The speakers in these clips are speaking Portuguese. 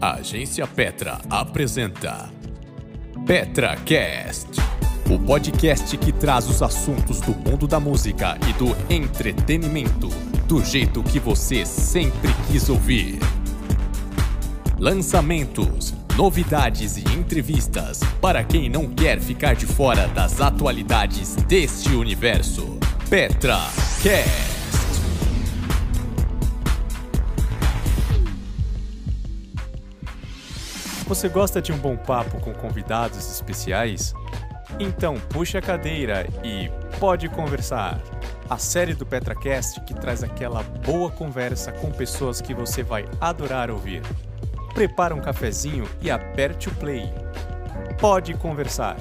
A Agência Petra apresenta PetraCast, o podcast que traz os assuntos do mundo da música e do entretenimento do jeito que você sempre quis ouvir. Lançamentos, novidades e entrevistas para quem não quer ficar de fora das atualidades deste universo. PetraCast. Você gosta de um bom papo com convidados especiais? Então puxe a cadeira e pode conversar. A série do PetraCast que traz aquela boa conversa com pessoas que você vai adorar ouvir. Prepara um cafezinho e aperte o play. Pode conversar.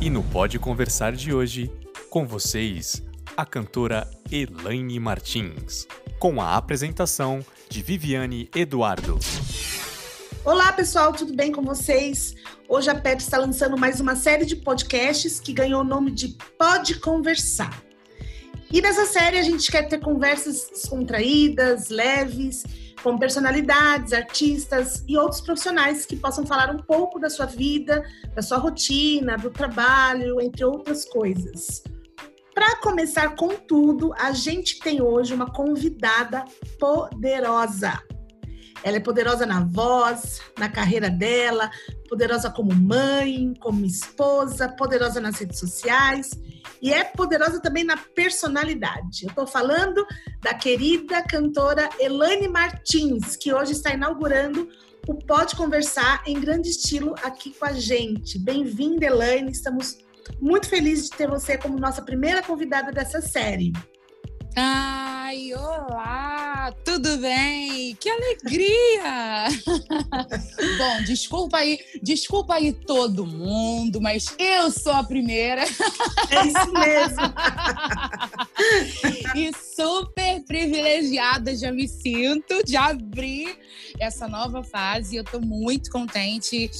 E no Pode Conversar de hoje, com vocês, a cantora Elaine Martins, com a apresentação de Viviane Eduardo. Olá, pessoal, tudo bem com vocês? Hoje a PET está lançando mais uma série de podcasts que ganhou o nome de Pode Conversar. E nessa série a gente quer ter conversas descontraídas, leves, com personalidades, artistas e outros profissionais que possam falar um pouco da sua vida, da sua rotina, do trabalho, entre outras coisas. Para começar com tudo, a gente tem hoje uma convidada poderosa. Ela é poderosa na voz, na carreira dela, poderosa como mãe, como esposa, poderosa nas redes sociais e é poderosa também na personalidade. Eu estou falando da querida cantora Elane Martins, que hoje está inaugurando o Pode Conversar em grande estilo aqui com a gente. Bem-vinda, Elane. Estamos muito felizes de ter você como nossa primeira convidada dessa série. Ai, olá, tudo bem? Que alegria! Bom, desculpa aí, desculpa aí todo mundo, mas eu sou a primeira. É isso mesmo. e super privilegiada já me sinto de abrir essa nova fase. Eu tô muito contente.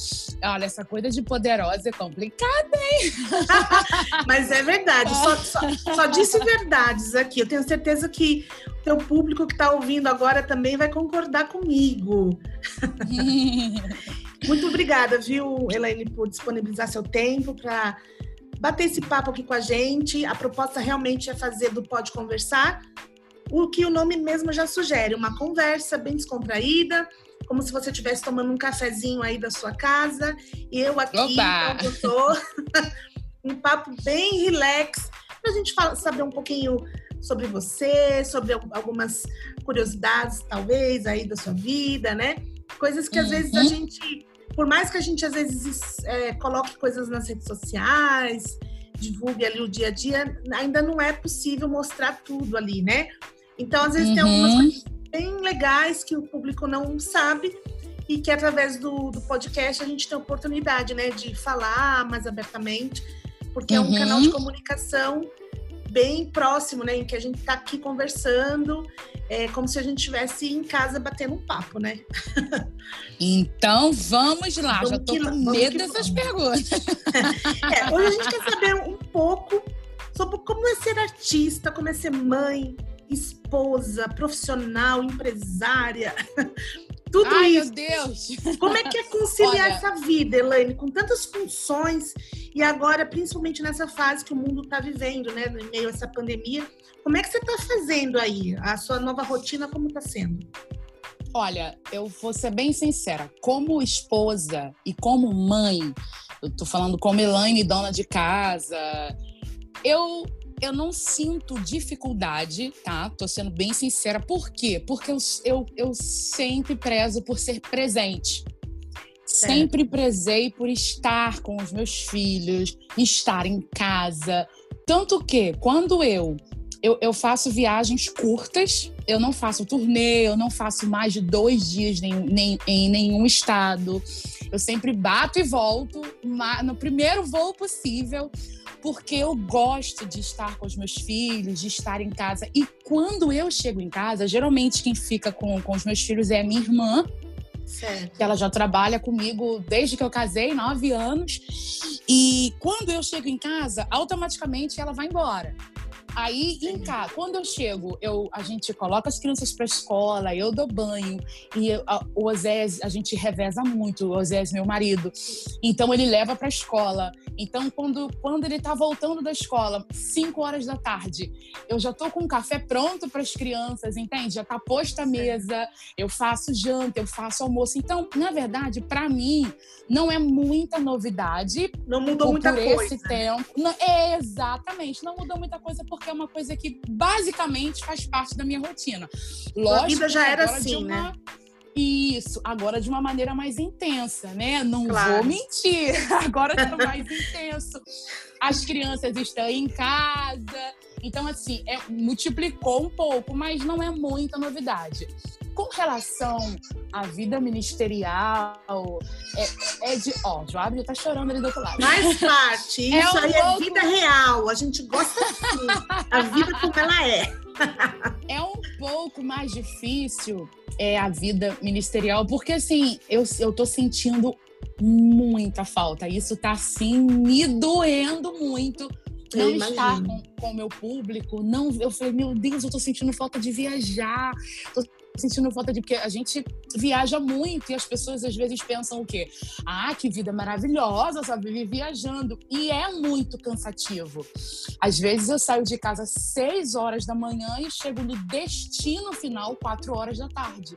Olha, essa coisa de poderosa é complicada, hein? mas é verdade, só, só, só disse verdades aqui. Eu tenho certeza que o teu público que está ouvindo agora também vai concordar comigo. Muito obrigada, viu, Elaine, por disponibilizar seu tempo para bater esse papo aqui com a gente. A proposta realmente é fazer do Pode Conversar o que o nome mesmo já sugere, uma conversa bem descontraída, como se você estivesse tomando um cafezinho aí da sua casa, e eu aqui, Opa! eu tô, um papo bem relax, para a gente saber um pouquinho sobre você, sobre algumas curiosidades, talvez, aí da sua vida, né? Coisas que às vezes a gente, por mais que a gente às vezes é, coloque coisas nas redes sociais, divulgue ali o dia a dia, ainda não é possível mostrar tudo ali, né? Então, às vezes, uhum. tem algumas coisas bem legais que o público não sabe e que através do, do podcast a gente tem a oportunidade, né, de falar mais abertamente, porque uhum. é um canal de comunicação bem próximo, né? Em que a gente está aqui conversando, é como se a gente estivesse em casa batendo um papo, né? Então vamos lá, vamos já tô com medo dessas perguntas. É, hoje a gente quer saber um pouco sobre como é ser artista, como é ser mãe, esposa, profissional, empresária. Tudo Ai, isso. meu Deus! Como é que é conciliar Olha... essa vida, Elaine, com tantas funções e agora, principalmente nessa fase que o mundo está vivendo, né, no meio a essa pandemia, como é que você está fazendo aí? A sua nova rotina, como está sendo? Olha, eu vou ser bem sincera, como esposa e como mãe, eu tô falando como Elaine, dona de casa, eu eu não sinto dificuldade, tá? Tô sendo bem sincera. Por quê? Porque eu, eu, eu sempre prezo por ser presente. Sempre prezei por estar com os meus filhos, estar em casa. Tanto que, quando eu, eu, eu faço viagens curtas, eu não faço turnê, eu não faço mais de dois dias nem, nem, em nenhum estado. Eu sempre bato e volto no primeiro voo possível porque eu gosto de estar com os meus filhos, de estar em casa. E quando eu chego em casa, geralmente quem fica com, com os meus filhos é a minha irmã. Certo. Que ela já trabalha comigo desde que eu casei, nove anos. E quando eu chego em casa, automaticamente ela vai embora. Aí, em casa, quando eu chego, eu, a gente coloca as crianças para escola, eu dou banho, e eu, a, o Osés, a gente reveza muito, o Osés, meu marido. Então, ele leva para escola. Então, quando, quando ele tá voltando da escola, 5 horas da tarde, eu já tô com o café pronto para as crianças, entende? Já tá posta a mesa, eu faço janta, eu faço almoço. Então, na verdade, para mim, não é muita novidade. Não mudou muita por coisa. esse tempo. Não, é, exatamente, não mudou muita coisa porque é uma coisa que basicamente faz parte da minha rotina. Lógico, a vida já era assim, uma- né? Isso, agora de uma maneira mais intensa, né? Não Claro. vou mentir, agora tá mais intenso. As crianças estão em casa, então assim, é, multiplicou um pouco, mas não é muita novidade. Com relação à vida ministerial, é, é de. Ó, o Joab já tá chorando ali do outro lado. Faz parte. É Isso um aí é pouco- vida real. A gente gosta assim. a vida como ela é. É um pouco mais difícil é, a vida ministerial, porque assim, eu, eu tô sentindo muita falta. Isso tá assim me doendo muito. Não estar com o meu público, não, eu falei, meu Deus, eu tô sentindo falta de viajar, tô sentindo falta de porque a gente viaja muito e as pessoas às vezes pensam o quê? Ah, que vida maravilhosa, só vive viajando. E é muito cansativo. Às vezes eu saio de casa às 6 horas da manhã e chego no destino final 4 horas da tarde.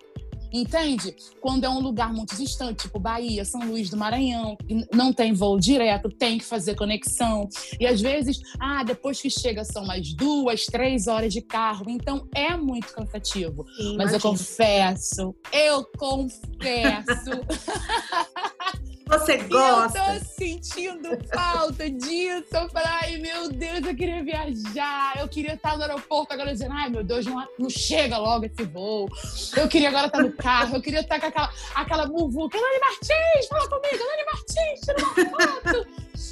Entende? Quando é um lugar muito distante, tipo Bahia, São Luís do Maranhão, não tem voo direto, tem que fazer conexão. E às vezes, ah, depois que chega são mais duas, três horas de carro. Então é muito cansativo. Sim, Mas eu imagino. confesso, eu confesso, Você que eu gosta. tô sentindo falta disso. Eu falei, ai meu Deus, eu queria viajar. Eu queria estar no aeroporto agora dizendo, ai meu Deus, não, não chega logo esse voo. Eu queria agora estar no carro, eu queria estar com aquela, aquela muvuca. Elane Martins, fala comigo, Elane Martins, tira uma foto.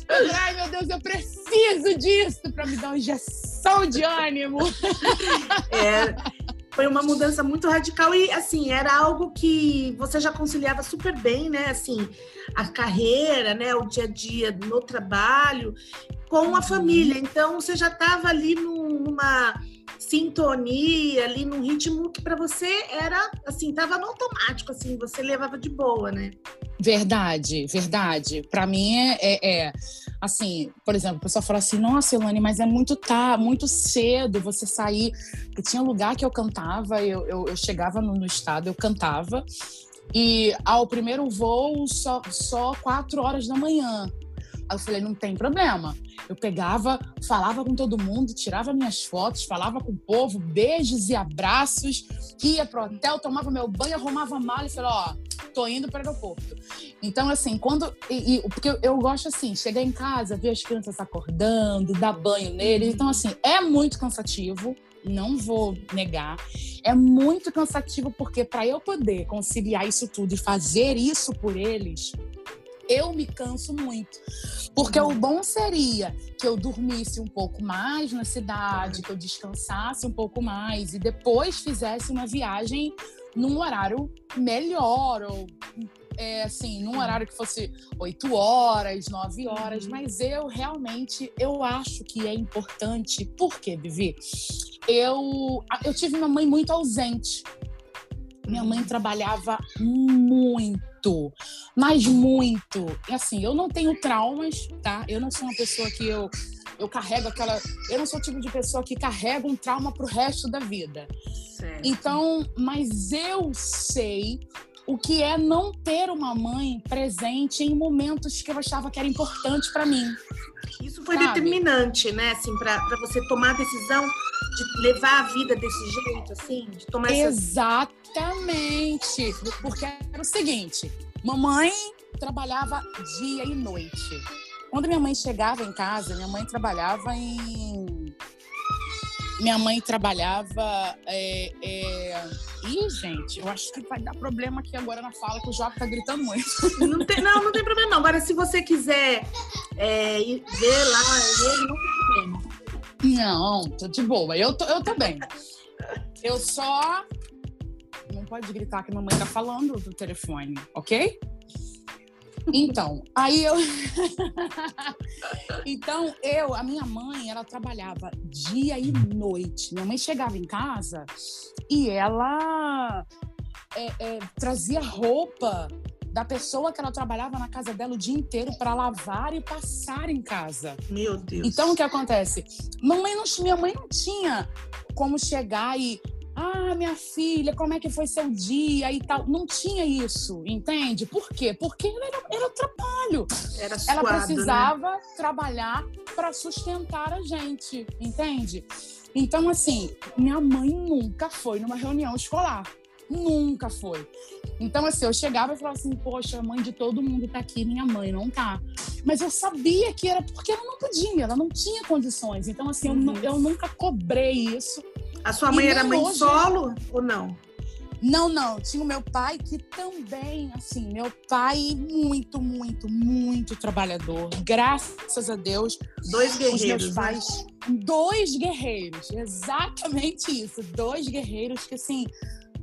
Eu falei, ai meu Deus, eu preciso disso pra me dar uma injeção de ânimo. É, foi uma mudança muito radical e assim era algo que você já conciliava super bem, né? Assim, a carreira, né? O dia a dia no trabalho com a família. Então você já estava ali num- numa sintonia, ali num ritmo que para você era assim, tava no automático, assim, você levava de boa, né? Verdade, verdade. Pra mim é, é- é, assim, por exemplo, o pessoal fala assim, nossa, Elane, mas é muito tá, muito cedo você sair. Porque tinha lugar que eu cantava, eu, eu, eu chegava no, no estado, eu cantava, e ao primeiro voo só, só quatro horas da manhã. Aí eu falei, não tem problema. Eu pegava, falava com todo mundo, tirava minhas fotos, falava com o povo, beijos e abraços, ia pro hotel, tomava meu banho, arrumava a mala e falei, ó, tô indo para o aeroporto. Então, assim, quando. E, e- porque eu, eu gosto assim, chegar em casa, ver as crianças acordando, dar banho neles. Então, assim, é muito cansativo. Não vou negar. É muito cansativo porque para eu poder conciliar isso tudo e fazer isso por eles, eu me canso muito. Porque o bom seria que eu dormisse um pouco mais na cidade, que eu descansasse um pouco mais e depois fizesse uma viagem num horário melhor ou é, assim, num horário que fosse 8 horas, 9 horas, mas eu realmente eu acho que é importante. Por quê, Vivi? Eu, eu tive uma mãe muito ausente. Minha mãe trabalhava muito, mas muito. E assim, eu não tenho traumas, tá? Eu não sou uma pessoa que eu, eu carrego aquela. Eu não sou o tipo de pessoa que carrega um trauma pro resto da vida. Certo. Então, mas eu sei o que é não ter uma mãe presente em momentos que eu achava que era importante para mim. Isso foi Sabe? determinante, né? Assim, para você tomar a decisão de levar a vida desse jeito, assim, de tomar essa Exatamente. Porque era o seguinte: mamãe trabalhava dia e noite. Quando minha mãe chegava em casa, minha mãe trabalhava em. Minha mãe trabalhava. É, é... Ih, gente, eu acho que vai dar problema aqui agora na fala, que o João tá gritando muito. Não tem, não, não tem problema não. Agora, se você quiser é, ir ver lá ele, não tem problema. Não, tô de boa. Eu tô, eu tô bem. Eu só. Não pode gritar que a mamãe tá falando do telefone, ok? Então, aí eu. então, eu, a minha mãe, ela trabalhava dia e noite. Minha mãe chegava em casa e ela é, é, trazia roupa da pessoa que ela trabalhava na casa dela o dia inteiro para lavar e passar em casa. Meu Deus. Então, o que acontece? Mamãe não, minha mãe não tinha como chegar e ah, minha filha, como é que foi seu dia e tal. Não tinha isso, entende? Por quê? Porque era, era trabalho. Era suado, Ela precisava né? trabalhar para sustentar a gente, entende? Então, assim, minha mãe nunca foi numa reunião escolar. Nunca foi. Então, assim, eu chegava e falava assim, poxa, a mãe de todo mundo tá aqui, minha mãe não tá. Mas eu sabia que era porque ela não podia, ela não tinha condições. Então, assim, uhum. eu, eu, nunca cobrei isso. A sua mãe era mãe hoje... solo ou não? Não, não. Tinha o meu pai que também, assim, meu pai muito, muito, muito trabalhador. Graças a Deus. Dois guerreiros. Os meus né? pais, né? dois guerreiros. Exatamente isso. Dois guerreiros que, assim,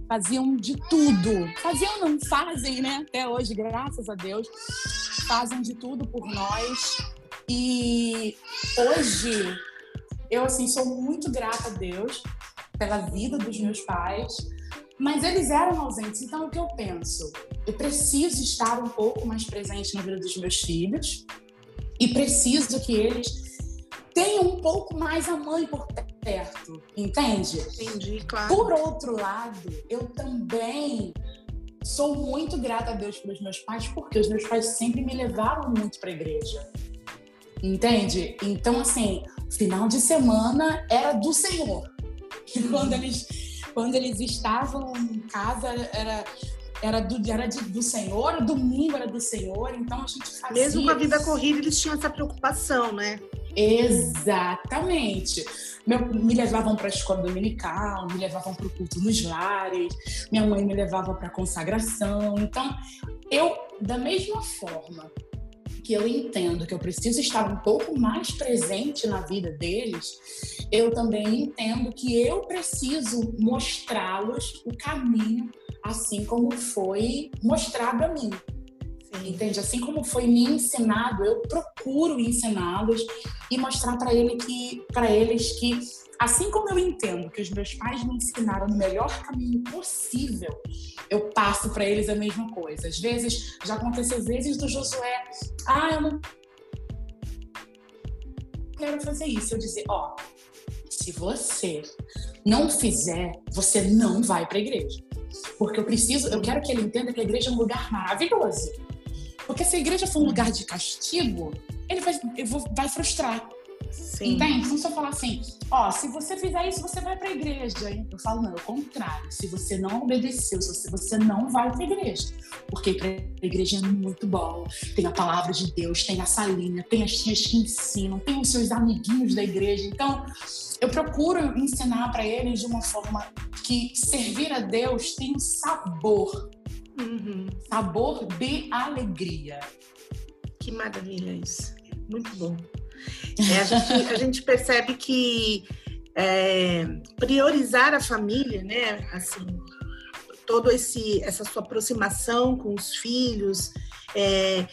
faziam de tudo. Faziam, não fazem, né? Até hoje, graças a Deus, fazem de tudo por nós. E hoje, eu, assim, sou muito grata a Deus pela vida dos meus pais, mas eles eram ausentes. Então, o que eu penso? Eu preciso estar um pouco mais presente na vida dos meus filhos e preciso que eles tenham um pouco mais a mãe por perto, entende? Entendi, claro. Por outro lado, eu também sou muito grata a Deus pelos meus pais, porque os meus pais sempre me levaram muito para a igreja. Entende? Então, assim, final de semana era do Senhor. Quando eles, quando eles estavam em casa, era, era, do, era de, do Senhor, o domingo era do Senhor, então a gente fazia. Mesmo com a vida corrida, eles tinham essa preocupação, né? Exatamente. Meu, me levavam para a escola dominical, me levavam para o culto nos lares, minha mãe me levava para a consagração. Então, eu, da mesma forma que eu entendo que eu preciso estar um pouco mais presente na vida deles, eu também entendo que eu preciso mostrá-los o caminho, assim como foi mostrado a mim. Entende? Assim como foi me ensinado, eu procuro ensiná-los e mostrar para ele que, para eles que, assim como eu entendo que os meus pais me ensinaram no melhor caminho possível, eu passo para eles a mesma coisa. Às vezes, já aconteceu vezes do Josué, ah, eu não quero fazer isso. Eu dizer, ó, se você não fizer, você não vai para a igreja. Porque eu preciso, eu quero que ele entenda que a igreja é um lugar maravilhoso. Porque se a igreja for um lugar de castigo, ele vai, vai frustrar. Sim. Entende? Então, se eu falar assim, ó, se você fizer isso, você vai para a igreja. Eu falo, não, é o contrário. Se você não obedeceu, se você não vai para a igreja. Porque a igreja é muito bom. Tem a palavra de Deus, tem a salinha, tem as tias que ensinam, tem os seus amiguinhos da igreja. Então, eu procuro ensinar para eles de uma forma que servir a Deus tem um sabor. Uhum. Sabor de alegria. Que maravilha isso. Muito bom. É, a, gente, a, gente, percebe que é, priorizar a família, né? Assim, todo esse essa sua aproximação com os filhos, é,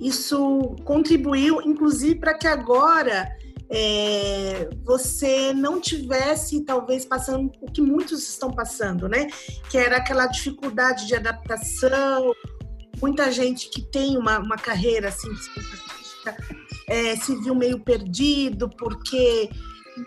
isso contribuiu, inclusive, para que agora é, você não tivesse talvez passando o que muitos estão passando, né? Que era aquela dificuldade de adaptação. Muita gente que tem uma, uma carreira assim é, se viu meio perdido porque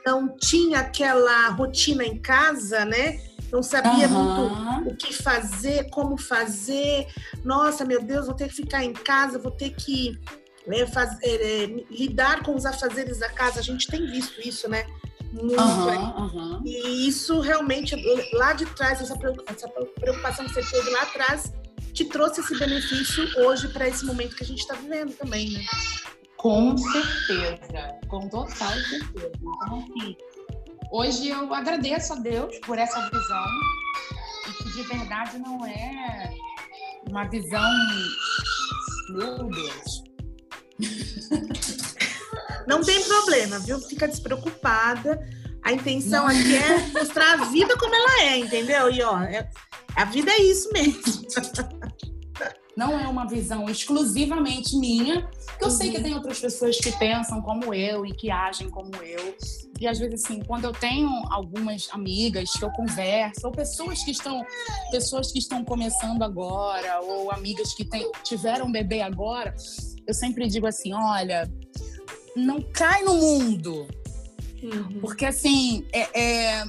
não tinha aquela rotina em casa, né? Não sabia uhum. muito o que fazer, como fazer. Nossa, meu Deus, vou ter que ficar em casa, vou ter que né, fazer, é, lidar com os afazeres da casa. A gente tem visto isso, né? Muito. Uhum, uhum. E isso realmente, lá de trás, essa preocupação que você teve lá atrás, te trouxe esse benefício hoje para esse momento que a gente está vivendo também, né? Com certeza, com total certeza. Então, assim, hoje eu agradeço a Deus por essa visão que de verdade não é uma visão, meu Deus. Não tem problema, viu? Fica despreocupada. A intenção não. aqui é mostrar a vida como ela é, entendeu? E ó, é, a vida é isso mesmo. não é uma visão exclusivamente minha, que eu sei que uhum. tem outras pessoas que pensam como eu e que agem como eu. E às vezes, assim, quando eu tenho algumas amigas que eu converso, ou pessoas que estão, pessoas que estão começando agora, ou amigas que tem, tiveram um bebê agora, eu sempre digo assim: olha, não cai no mundo. Uhum. Porque assim, é, é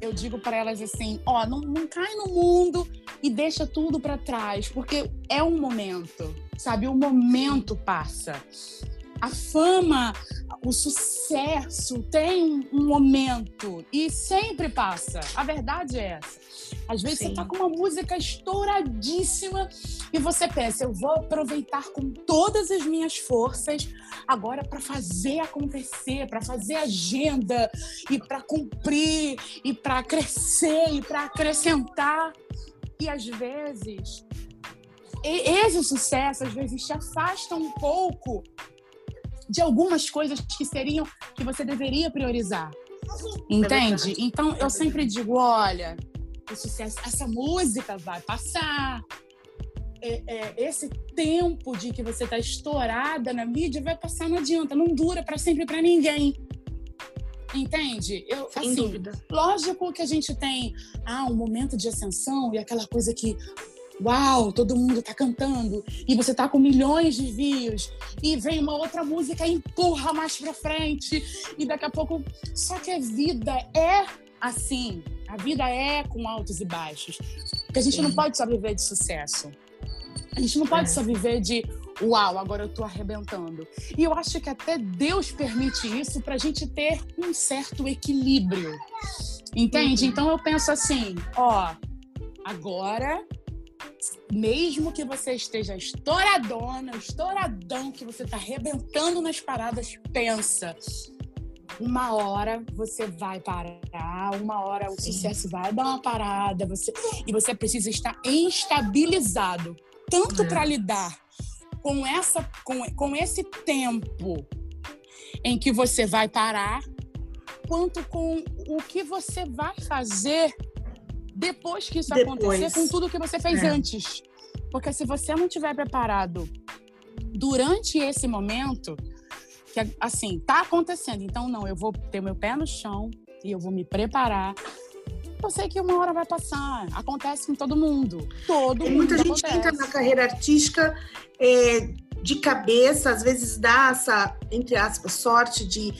eu digo para elas assim: ó, não, não cai no mundo e deixa tudo para trás, porque é um momento, sabe? O momento passa. A fama, o sucesso tem um momento e sempre passa. A verdade é essa. Às vezes Sim. você tá com uma música estouradíssima e você pensa, eu vou aproveitar com todas as minhas forças agora para fazer acontecer, para fazer agenda e para cumprir e para crescer e para acrescentar. E às vezes esse sucesso às vezes te afasta um pouco de algumas coisas que seriam que você deveria priorizar. Entende? Então eu sempre digo, olha, o sucesso, essa música vai passar. É, é, esse tempo de que você está estourada na mídia vai passar, não adianta, não dura para sempre para ninguém. Entende? Eu, Sem assim, dúvida. Lógico que a gente tem ah, um momento de ascensão e aquela coisa que uau, todo mundo tá cantando e você tá com milhões de views e vem uma outra música e empurra mais pra frente e daqui a pouco só que a vida é assim, a vida é com altos e baixos. Porque a gente Sim. não pode só viver de sucesso. A gente não pode é. só viver de uau, agora eu tô arrebentando. E eu acho que até Deus permite isso pra gente ter um certo equilíbrio. Entende? Uhum. Então eu penso assim, ó, agora mesmo que você esteja estouradona, estouradão, que você tá arrebentando nas paradas, pensa. Uma hora você vai parar, uma hora o sucesso vai dar uma parada, você e você precisa estar estabilizado, tanto é. para lidar com essa com, com esse tempo em que você vai parar, quanto com o que você vai fazer depois que isso depois. acontecer, com tudo que você fez é. antes. Porque se você não tiver preparado durante esse momento, que assim, tá acontecendo, então não, eu vou ter meu pé no chão e eu vou me preparar. Eu sei que uma hora vai passar. Acontece com todo mundo. Todo mundo. Muita gente acontece. entra na carreira artística é, de cabeça, às vezes dá essa, entre aspas, sorte de,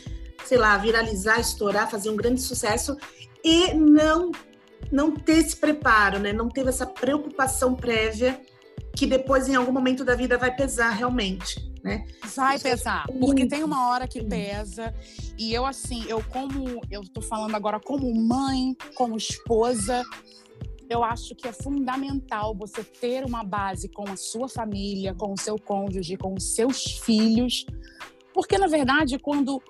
sei lá, viralizar, estourar, fazer um grande sucesso e não não ter esse preparo, né? Não teve essa preocupação prévia que depois, em algum momento da vida, vai pesar realmente, né? Vai é pesar, porque tem uma hora que pesa. E eu, assim, eu como... Eu tô falando agora como mãe, como esposa, eu acho que é fundamental você ter uma base com a sua família, com o seu cônjuge, com os seus filhos. Porque, na verdade, quando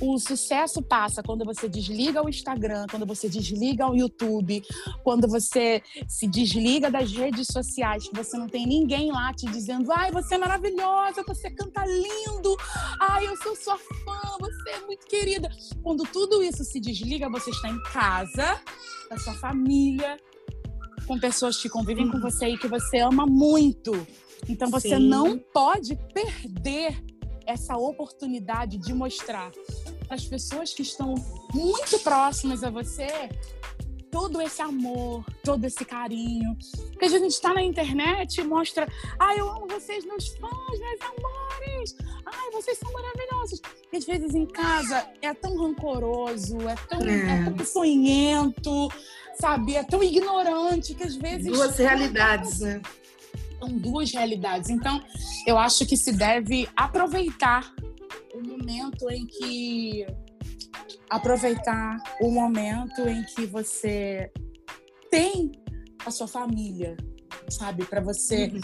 o sucesso passa quando você desliga o Instagram, quando você desliga o YouTube, quando você se desliga das redes sociais, que você não tem ninguém lá te dizendo: ai, você é maravilhosa, você canta lindo, ai, eu sou sua fã, você é muito querida. Quando tudo isso se desliga, você está em casa, da sua família, com pessoas que convivem com você e que você ama muito. Então você Sim. não pode perder essa oportunidade de mostrar para as pessoas que estão muito próximas a você todo esse amor, todo esse carinho. Porque a gente está na internet e mostra, ai, eu amo vocês, meus fãs, meus amores, ai, vocês são maravilhosos. E às vezes em casa é tão rancoroso, é tão, é. é tão sonhento, sabe? É tão ignorante que às vezes. Duas realidades, né? São duas realidades. Então, eu acho que se deve aproveitar o momento em que aproveitar o momento em que você tem a sua família, sabe, para você uhum.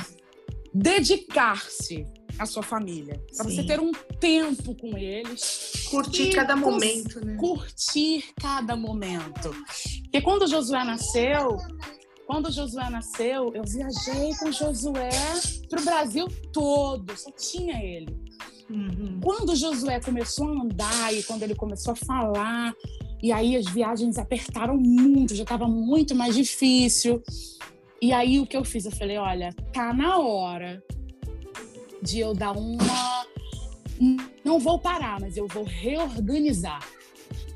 dedicar-se à sua família, para você ter um tempo com eles, curtir cada momento, né? Curtir cada momento. Porque quando Josué nasceu, quando Josué nasceu, eu viajei com Josué para o Brasil todo, só tinha ele. Uhum. Quando Josué começou a andar e quando ele começou a falar, e aí as viagens apertaram muito, já estava muito mais difícil. E aí o que eu fiz? Eu falei, olha, tá na hora de eu dar uma. Não vou parar, mas eu vou reorganizar.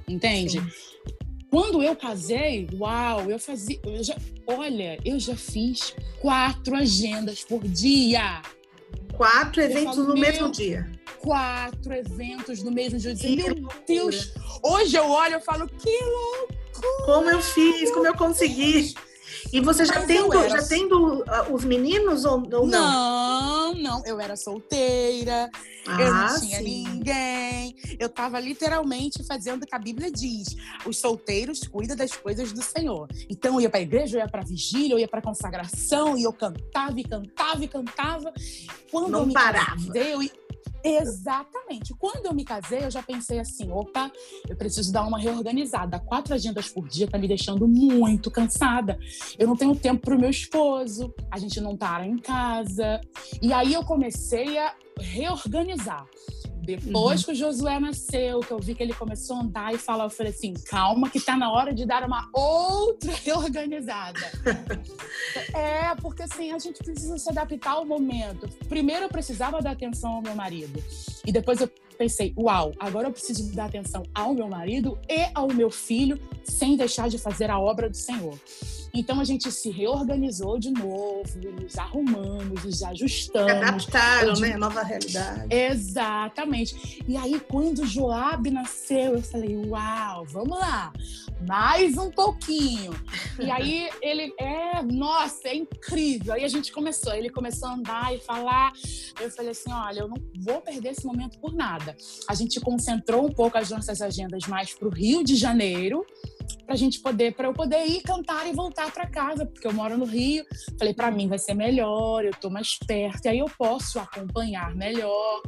Entende? Sim. Quando eu casei, uau, eu fazia. Eu já, olha, eu já fiz quatro agendas por dia. Quatro eventos falo, no mesmo dia. Quatro eventos no mesmo dia. Eu disse, meu Deus, hoje eu olho e falo, que loucura! Como eu fiz, como eu consegui. E você já tendo, era... já tendo uh, os meninos ou, ou não? Não, não. Eu era solteira, ah, eu não ah, tinha sim. ninguém. Eu estava literalmente fazendo o que a Bíblia diz: os solteiros cuidam das coisas do Senhor. Então eu ia para a igreja, eu ia para vigília, eu ia para consagração, e eu cantava e cantava e cantava. Quando não eu me parava. Casei, eu, Exatamente. Quando eu me casei, eu já pensei assim: opa, eu preciso dar uma reorganizada. Quatro agendas por dia tá me deixando muito cansada. Eu não tenho tempo para o meu esposo, a gente não para em casa. E aí eu comecei a reorganizar. Depois uhum. que o Josué nasceu, que eu vi que ele começou a andar e falar, eu falei assim: calma, que tá na hora de dar uma outra reorganizada. é, porque assim, a gente precisa se adaptar ao momento. Primeiro eu precisava dar atenção ao meu marido. E depois eu pensei, uau, agora eu preciso dar atenção ao meu marido e ao meu filho, sem deixar de fazer a obra do Senhor. Então a gente se reorganizou de novo, nos arrumamos, nos ajustamos. Se adaptaram, de... né? Nova realidade. Exatamente. E aí, quando Joab nasceu, eu falei, uau, vamos lá, mais um pouquinho. E aí ele é, nossa, é incrível. Aí a gente começou, ele começou a andar e falar. Eu falei assim: olha, eu não vou perder esse momento por nada. A gente concentrou um pouco as nossas agendas mais para o Rio de Janeiro para a gente poder, para eu poder ir cantar e voltar para casa, porque eu moro no Rio. Falei, para mim vai ser melhor, eu estou mais perto, e aí eu posso acompanhar melhor.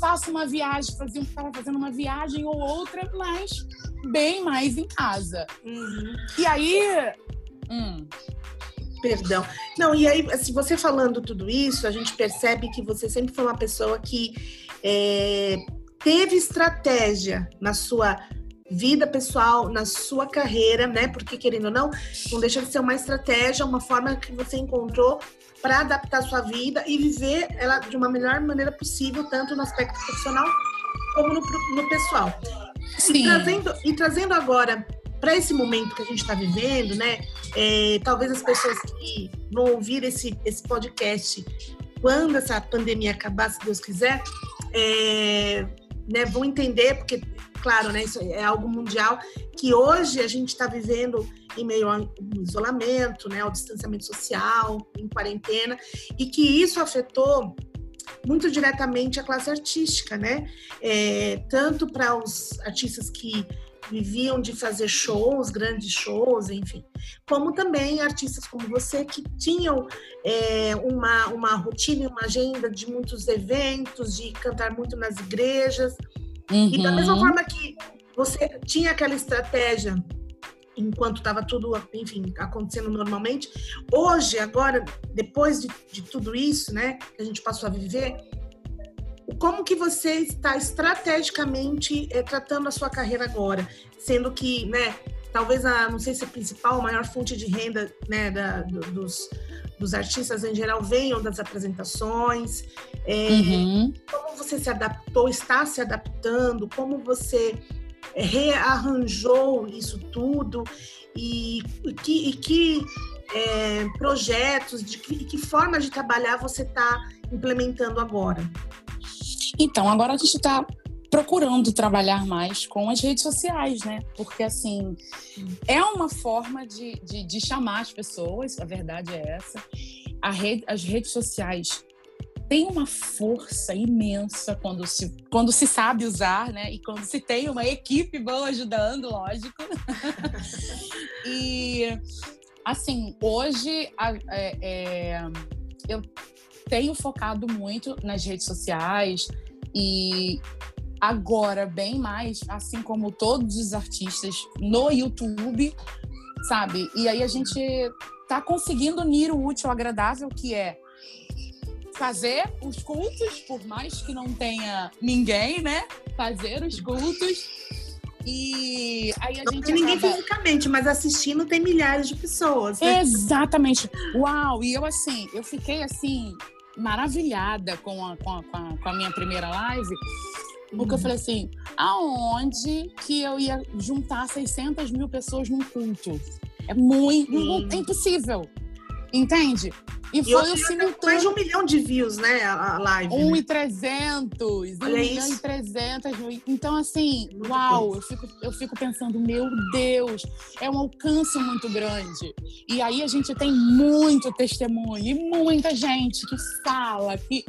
Faço uma viagem, fazia estava fazendo uma viagem ou outra, mas bem mais em casa. Uhum. E aí. Hum. Perdão. Não, e aí, se assim, você falando tudo isso, a gente percebe que você sempre foi uma pessoa que é, teve estratégia na sua vida pessoal, na sua carreira, né? Porque querendo ou não, não deixa de ser uma estratégia, uma forma que você encontrou para adaptar a sua vida e viver ela de uma melhor maneira possível, tanto no aspecto profissional como no, no pessoal. Sim. E trazendo, e trazendo agora para esse momento que a gente está vivendo, né? É, talvez as pessoas que vão ouvir esse, esse podcast quando essa pandemia acabar, se Deus quiser, é, né, vão entender, porque claro, né, isso é algo mundial que hoje a gente está vivendo em meio ao isolamento, né, ao distanciamento social, em quarentena, e que isso afetou muito diretamente a classe artística, né? É, tanto para os artistas que viviam de fazer shows, grandes shows, enfim, como também artistas como você que tinham é, uma, uma rotina, uma agenda de muitos eventos, de cantar muito nas igrejas. Uhum. E da mesma uhum. forma que você tinha aquela estratégia enquanto estava tudo, enfim, acontecendo normalmente, hoje, agora, depois de, de tudo isso, né, que a gente passou a viver, como que você está estrategicamente é, tratando a sua carreira agora, sendo que, né, talvez a, não sei se a principal, a maior fonte de renda, né, da, do, dos dos artistas em geral venham das apresentações. É, uhum. Como você se adaptou, está se adaptando, como você é, rearranjou isso tudo e, e que, e que é, projetos, de que, que forma de trabalhar você está implementando agora? Então, agora a gente está procurando trabalhar mais com as redes sociais, né? Porque, assim, é uma forma de, de, de chamar as pessoas, a verdade é essa. Rede, as redes sociais têm uma força imensa quando se, quando se sabe usar, né? E quando se tem uma equipe boa ajudando, lógico. e, assim, hoje é, é, eu tenho focado muito nas redes sociais e agora bem mais, assim como todos os artistas no YouTube, sabe? E aí a gente tá conseguindo unir o útil ao agradável, que é fazer os cultos, por mais que não tenha ninguém, né? Fazer os cultos E aí a não gente tem ninguém acaba... fisicamente, mas assistindo tem milhares de pessoas. Né? Exatamente. Uau! E eu assim, eu fiquei assim maravilhada com a, com a, com a minha primeira live, porque eu falei assim, aonde que eu ia juntar 600 mil pessoas num culto? É muito, Sim. é impossível. Entende? E, E foi o tem mais de um milhão de views, né? A live. Um né? e trezentos, um milhão e trezentas. Então, assim, Muita uau, coisa. eu fico, eu fico pensando, meu Deus, é um alcance muito grande. E aí a gente tem muito testemunho e muita gente que fala, que,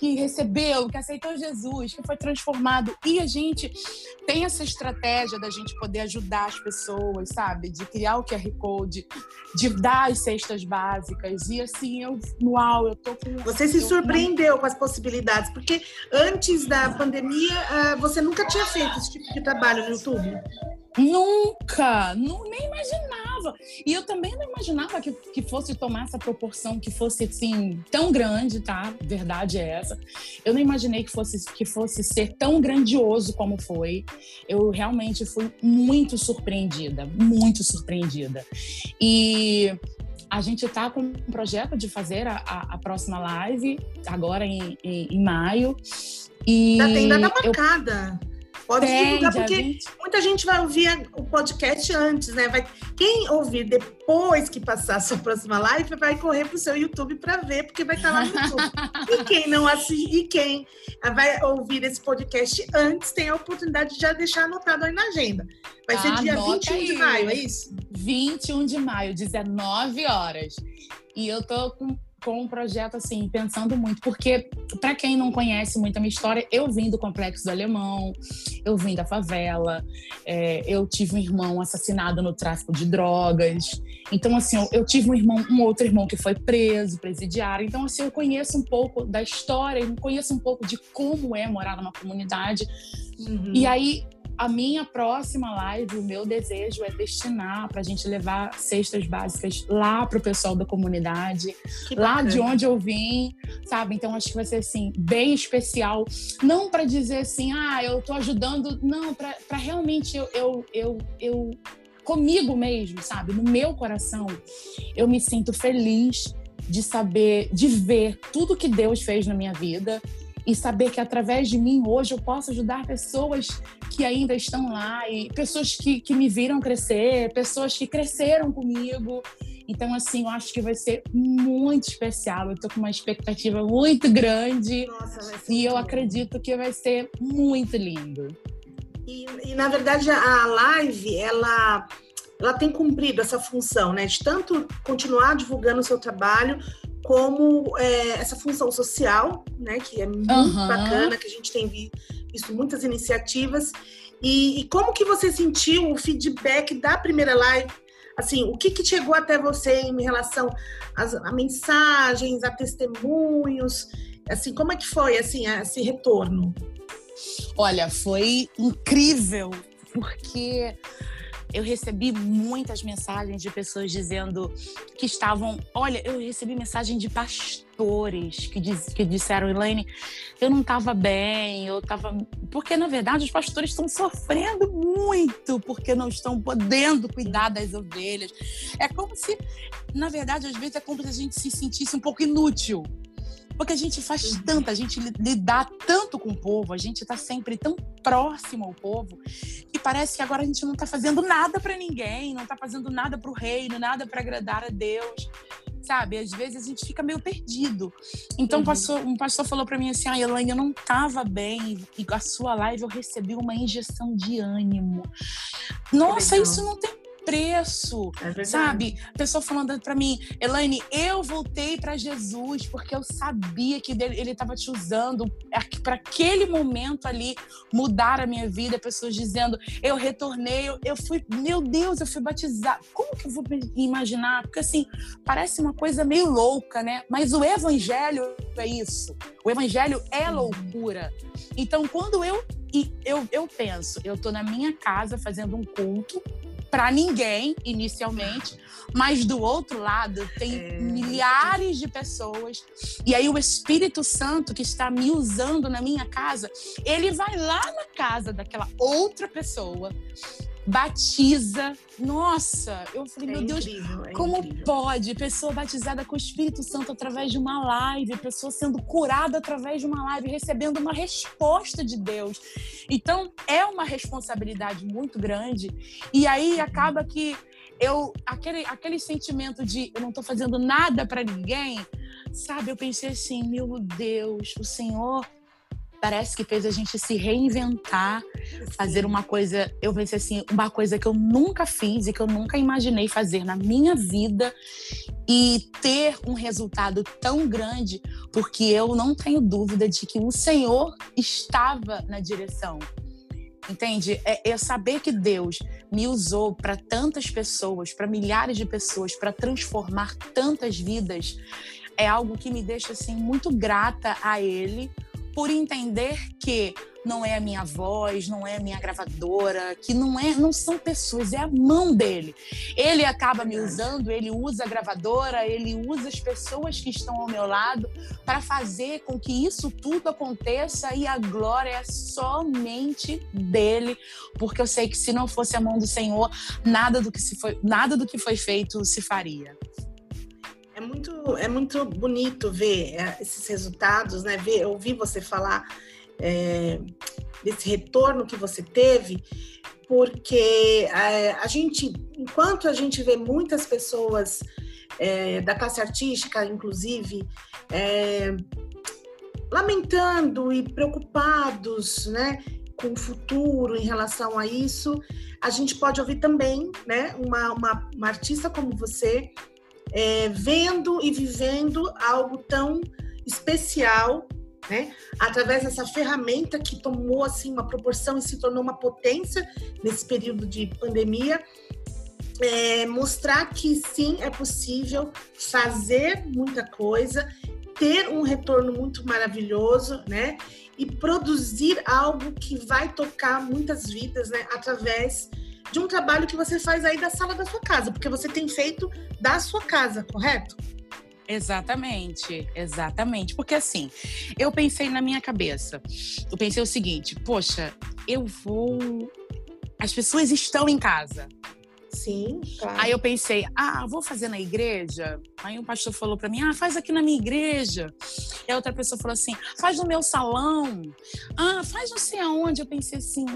que recebeu, que aceitou Jesus, que foi transformado. E a gente tem essa estratégia da gente poder ajudar as pessoas, sabe? De criar o QR Code, de dar as cestas básicas. E assim, eu, uau, eu tô com. Você se eu- surpreendeu com as possibilidades, porque antes da pandemia ah, você nunca tinha feito esse tipo de trabalho no YouTube. Nunca, não, nem imaginava. E eu também não imaginava que, que fosse tomar essa proporção, que fosse assim, tão grande, tá? Verdade é essa. Eu não imaginei que fosse, que fosse ser tão grandioso como foi. Eu realmente fui muito surpreendida, muito surpreendida. E a gente tá com um projeto de fazer a, a- a próxima live, agora em, em, em maio. E Já tem data eu marcada. Pode tem, divulgar, dia porque 20. muita gente vai ouvir o podcast antes, né? Vai, quem ouvir depois que passar a sua próxima live vai correr pro seu YouTube para ver, porque vai estar lá no YouTube. e quem não assiste, e quem vai ouvir esse podcast antes tem a oportunidade de já deixar anotado aí na agenda. Vai ser dia Anota 21 de aí. maio, é isso? 21 de maio, 19 horas. E eu tô com, com um projeto assim, pensando muito, porque para quem não conhece muito a minha história, eu vim do Complexo do Alemão, eu vim da favela, é, eu tive um irmão assassinado no tráfico de drogas. Então, assim, eu, eu tive um irmão, um outro irmão que foi preso, presidiário. Então, assim, eu conheço um pouco da história, eu conheço um pouco de como é morar numa comunidade. Uhum. E aí, a minha próxima live, o meu desejo é destinar para a gente levar cestas básicas lá para o pessoal da comunidade, lá de onde eu vim, sabe? Então acho que vai ser assim, bem especial. Não para dizer assim, ah, eu tô ajudando, não, para realmente eu, eu, eu, eu, comigo mesmo, sabe? No meu coração, eu me sinto feliz de saber, de ver tudo que Deus fez na minha vida e saber que através de mim hoje eu posso ajudar pessoas que ainda estão lá e pessoas que, que me viram crescer, pessoas que cresceram comigo. Então, assim, eu acho que vai ser muito especial. Eu tô com uma expectativa muito grande Nossa, vai ser e eu bom. acredito que vai ser muito lindo. E, e, na verdade a live ela ela tem cumprido essa função, né, de tanto continuar divulgando o seu trabalho como é, essa função social, né, que é muito Aham. bacana, que a gente tem vi- visto muitas iniciativas. E, e como que você sentiu o feedback da primeira live? Assim, o que, que chegou até você em relação às, a mensagens, a testemunhos? Assim, como é que foi assim esse retorno? Olha, foi incrível, porque eu recebi muitas mensagens de pessoas dizendo que estavam. Olha, eu recebi mensagem de pastores que, diz, que disseram, Elaine, eu não estava bem, eu estava. Porque, na verdade, os pastores estão sofrendo muito porque não estão podendo cuidar das ovelhas. É como se, na verdade, às vezes é como se a gente se sentisse um pouco inútil. Porque a gente faz Uhum. tanto, a gente li- lidar tanto com o povo, a gente está sempre tão próximo ao povo, que parece que agora a gente não está fazendo nada para ninguém, não está fazendo nada para o reino, nada para agradar a Deus. Sabe, às vezes a gente fica meio perdido. Então, Uhum. um, pastor, um pastor falou para mim assim: ah, Elaine, eu não estava bem, e a sua live eu recebi uma injeção de ânimo. Nossa, isso não tem preço. É. Sabe? A pessoa falando pra mim, Elaine, eu voltei pra Jesus porque eu sabia que ele estava te usando para aquele momento ali mudar a minha vida. Pessoas dizendo, eu retornei, eu, eu fui, meu Deus, eu fui batizada. Como que eu vou imaginar? Porque assim, parece uma coisa meio louca, né? Mas o evangelho é isso. O evangelho é loucura. Então, quando eu e eu, eu penso, eu tô na minha casa fazendo um culto para ninguém inicialmente, mas do outro lado tem é... milhares de pessoas. E aí o Espírito Santo que está me usando na minha casa, ele vai lá na casa daquela outra pessoa batiza. Nossa, eu falei, é meu Deus, é como incrível. pode? Pessoa batizada com o Espírito Santo através de uma live, pessoa sendo curada através de uma live, recebendo uma resposta de Deus. Então, é uma responsabilidade muito grande. E aí acaba que eu aquele, aquele sentimento de eu não estou fazendo nada para ninguém, sabe? Eu pensei assim, meu Deus, o Senhor parece que fez a gente se reinventar, fazer uma coisa, eu pensei assim, uma coisa que eu nunca fiz e que eu nunca imaginei fazer na minha vida e ter um resultado tão grande, porque eu não tenho dúvida de que o Senhor estava na direção. Entende? É, é saber que Deus me usou para tantas pessoas, para milhares de pessoas, para transformar tantas vidas, é algo que me deixa assim muito grata a Ele por entender que não é a minha voz, não é a minha gravadora, que não é, não são pessoas, é a mão dele. Ele acaba me usando, ele usa a gravadora, ele usa as pessoas que estão ao meu lado para fazer com que isso tudo aconteça e a glória é somente dele, porque eu sei que se não fosse a mão do Senhor, nada do que se foi, nada do que foi feito se faria. É muito, é muito bonito ver é, esses resultados, né? Ver, ouvir você falar é, desse retorno que você teve, porque é, a gente, enquanto a gente vê muitas pessoas é, da classe artística, inclusive, é, lamentando e preocupados, né, com o futuro em relação a isso, a gente pode ouvir também, né, uma, uma, uma artista como você é, vendo e vivendo algo tão especial, né? Através dessa ferramenta que tomou assim uma proporção e se tornou uma potência nesse período de pandemia, é, mostrar que sim é possível fazer muita coisa, ter um retorno muito maravilhoso, né? E produzir algo que vai tocar muitas vidas, né? Através de um trabalho que você faz aí da sala da sua casa, porque você tem feito da sua casa, correto? Exatamente, exatamente. Porque assim, eu pensei na minha cabeça, eu pensei o seguinte: poxa, eu vou. As pessoas estão em casa. Sim, claro. Aí eu pensei, ah, vou fazer na igreja. Aí um pastor falou para mim, ah, faz aqui na minha igreja. E a outra pessoa falou assim, faz no meu salão. Ah, faz não sei aonde. Eu pensei assim,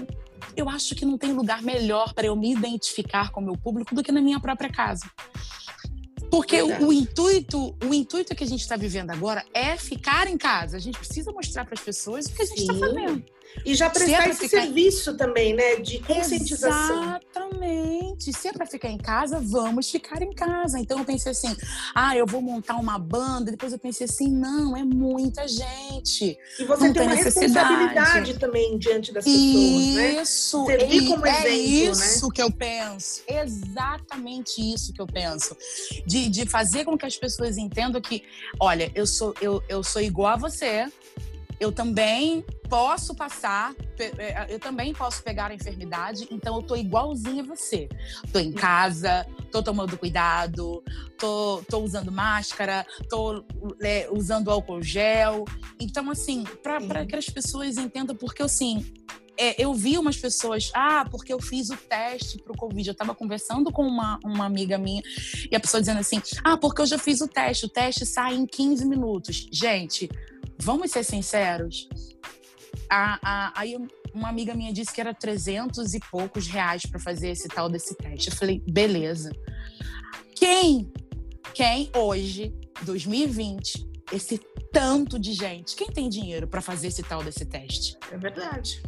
eu acho que não tem lugar melhor para eu me identificar com o meu público do que na minha própria casa. Porque o, o, intuito, o intuito que a gente está vivendo agora é ficar em casa. A gente precisa mostrar para as pessoas o que a gente está fazendo. E já prestar esse ficar... serviço também, né? De conscientização. Exatamente. Se é para ficar em casa, vamos ficar em casa. Então eu pensei assim: ah, eu vou montar uma banda. Depois eu pensei assim: não, é muita gente. E você não tem, uma responsabilidade também diante das pessoas, né? Isso? Servir como é exemplo, isso né? que eu penso. Exatamente isso que eu penso. De, de fazer com que as pessoas entendam que, olha, eu sou, eu, eu sou igual a você eu também posso passar, é, eu também posso pegar a enfermidade, então eu tô igualzinha a você. Tô em casa, tô tomando cuidado, tô, tô usando máscara, tô é, usando álcool gel. Então, assim, para que as pessoas entendam, porque assim, é, eu vi umas pessoas, ah, porque eu fiz o teste para o Covid. Eu estava conversando com uma, uma amiga minha e a pessoa dizendo assim, ah, porque eu já fiz o teste, o teste sai em 15 minutos. Gente, Vamos ser sinceros? A, a, aí uma amiga minha disse que era 300 e poucos reais para fazer esse tal desse teste. Eu falei, beleza. Quem, quem hoje, 2020, esse tanto de gente, quem tem dinheiro para fazer esse tal desse teste? É verdade.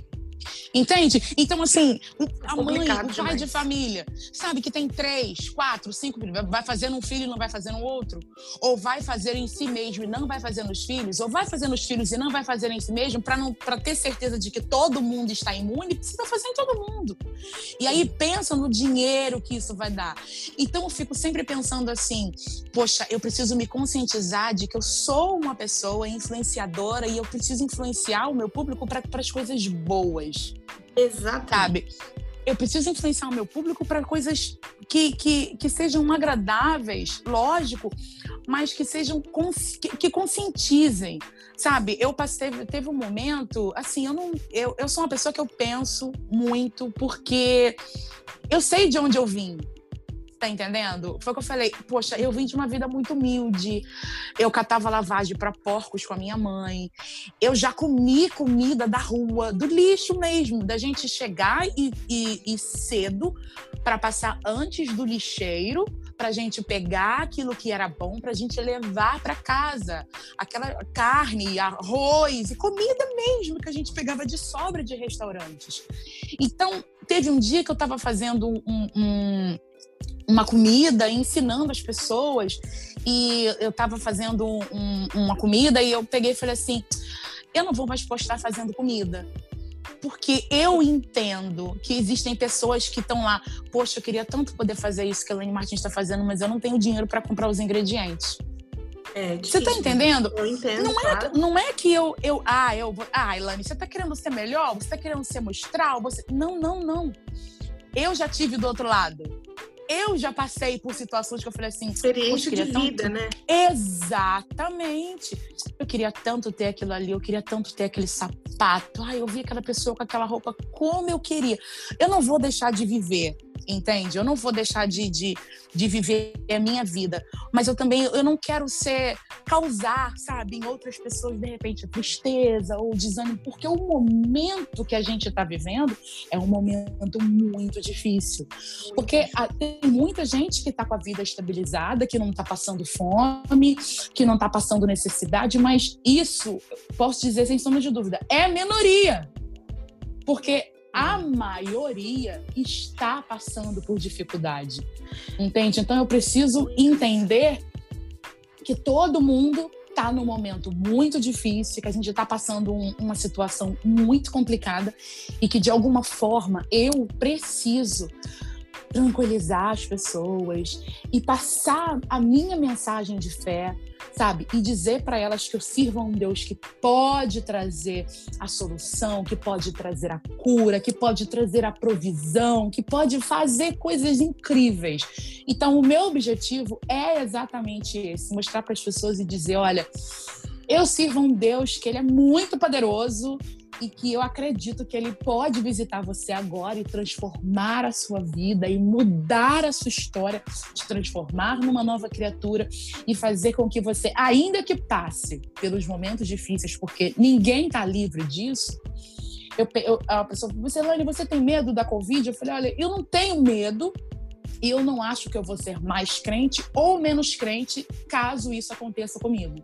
Entende? Então, assim, a mãe, o pai demais. de família, sabe que tem três, quatro, cinco filhos, vai fazendo um filho e não vai fazendo outro? Ou vai fazer em si mesmo e não vai fazer nos filhos? Ou vai fazer nos filhos e não vai fazer em si mesmo? Para ter certeza de que todo mundo está imune, precisa fazer em todo mundo. E aí pensa no dinheiro que isso vai dar. Então, eu fico sempre pensando assim: poxa, eu preciso me conscientizar de que eu sou uma pessoa influenciadora e eu preciso influenciar o meu público para as coisas boas. Exatamente. Sabe? eu preciso influenciar o meu público para coisas que, que, que sejam agradáveis, lógico, mas que sejam que, que conscientizem, sabe? Eu passei, teve um momento, assim, eu não, eu, eu sou uma pessoa que eu penso muito porque eu sei de onde eu vim, Tá entendendo? Foi que eu falei. Poxa, eu vim de uma vida muito humilde. Eu catava lavagem para porcos com a minha mãe. Eu já comi comida da rua, do lixo mesmo, da gente chegar e, e, e cedo para passar antes do lixeiro, para gente pegar aquilo que era bom, para gente levar para casa. Aquela carne, arroz e comida mesmo que a gente pegava de sobra de restaurantes. Então, teve um dia que eu estava fazendo um, um uma comida, ensinando as pessoas. E eu estava fazendo um, uma comida e eu peguei e falei assim: eu não vou mais postar fazendo comida. Porque eu entendo que existem pessoas que estão lá, poxa, eu queria tanto poder fazer isso que a Elaine Martins está fazendo, mas eu não tenho dinheiro para comprar os ingredientes. É, você tá entendendo? Eu entendo. Não, claro. é, não é que eu, eu. Ah, eu. Ah, Elaine, você tá querendo ser melhor? Você tá querendo ser mostrar? Você... Não, não, não. Eu já tive do outro lado eu já passei por situações que eu falei assim. Experiência de vida, tanto... né? Exatamente. Eu queria tanto ter aquilo ali, eu queria tanto ter aquele sapato. Ai, eu vi aquela pessoa com aquela roupa como eu queria. Eu não vou deixar de viver entende? Eu não vou deixar de, de, de viver a minha vida, mas eu também eu não quero ser causar, sabe, em outras pessoas de repente tristeza ou desânimo, porque o momento que a gente está vivendo é um momento muito difícil, porque a, tem muita gente que está com a vida estabilizada, que não está passando fome, que não está passando necessidade, mas isso posso dizer sem sombra de dúvida é a minoria, porque a maioria está passando por dificuldade. Entende? Então eu preciso entender que todo mundo está num momento muito difícil, que a gente está passando um, uma situação muito complicada e que de alguma forma eu preciso tranquilizar as pessoas e passar a minha mensagem de fé, sabe? E dizer para elas que eu sirvo a um Deus que pode trazer a solução, que pode trazer a cura, que pode trazer a provisão, que pode fazer coisas incríveis. Então, o meu objetivo é exatamente esse: mostrar para as pessoas e dizer, olha, eu sirvo a um Deus que ele é muito poderoso, e que eu acredito que ele pode visitar você agora e transformar a sua vida e mudar a sua história, te transformar numa nova criatura e fazer com que você, ainda que passe pelos momentos difíceis, porque ninguém está livre disso. Eu, eu, a pessoa falou, você, Lani, você tem medo da Covid? Eu falei, olha, eu não tenho medo, e eu não acho que eu vou ser mais crente ou menos crente caso isso aconteça comigo.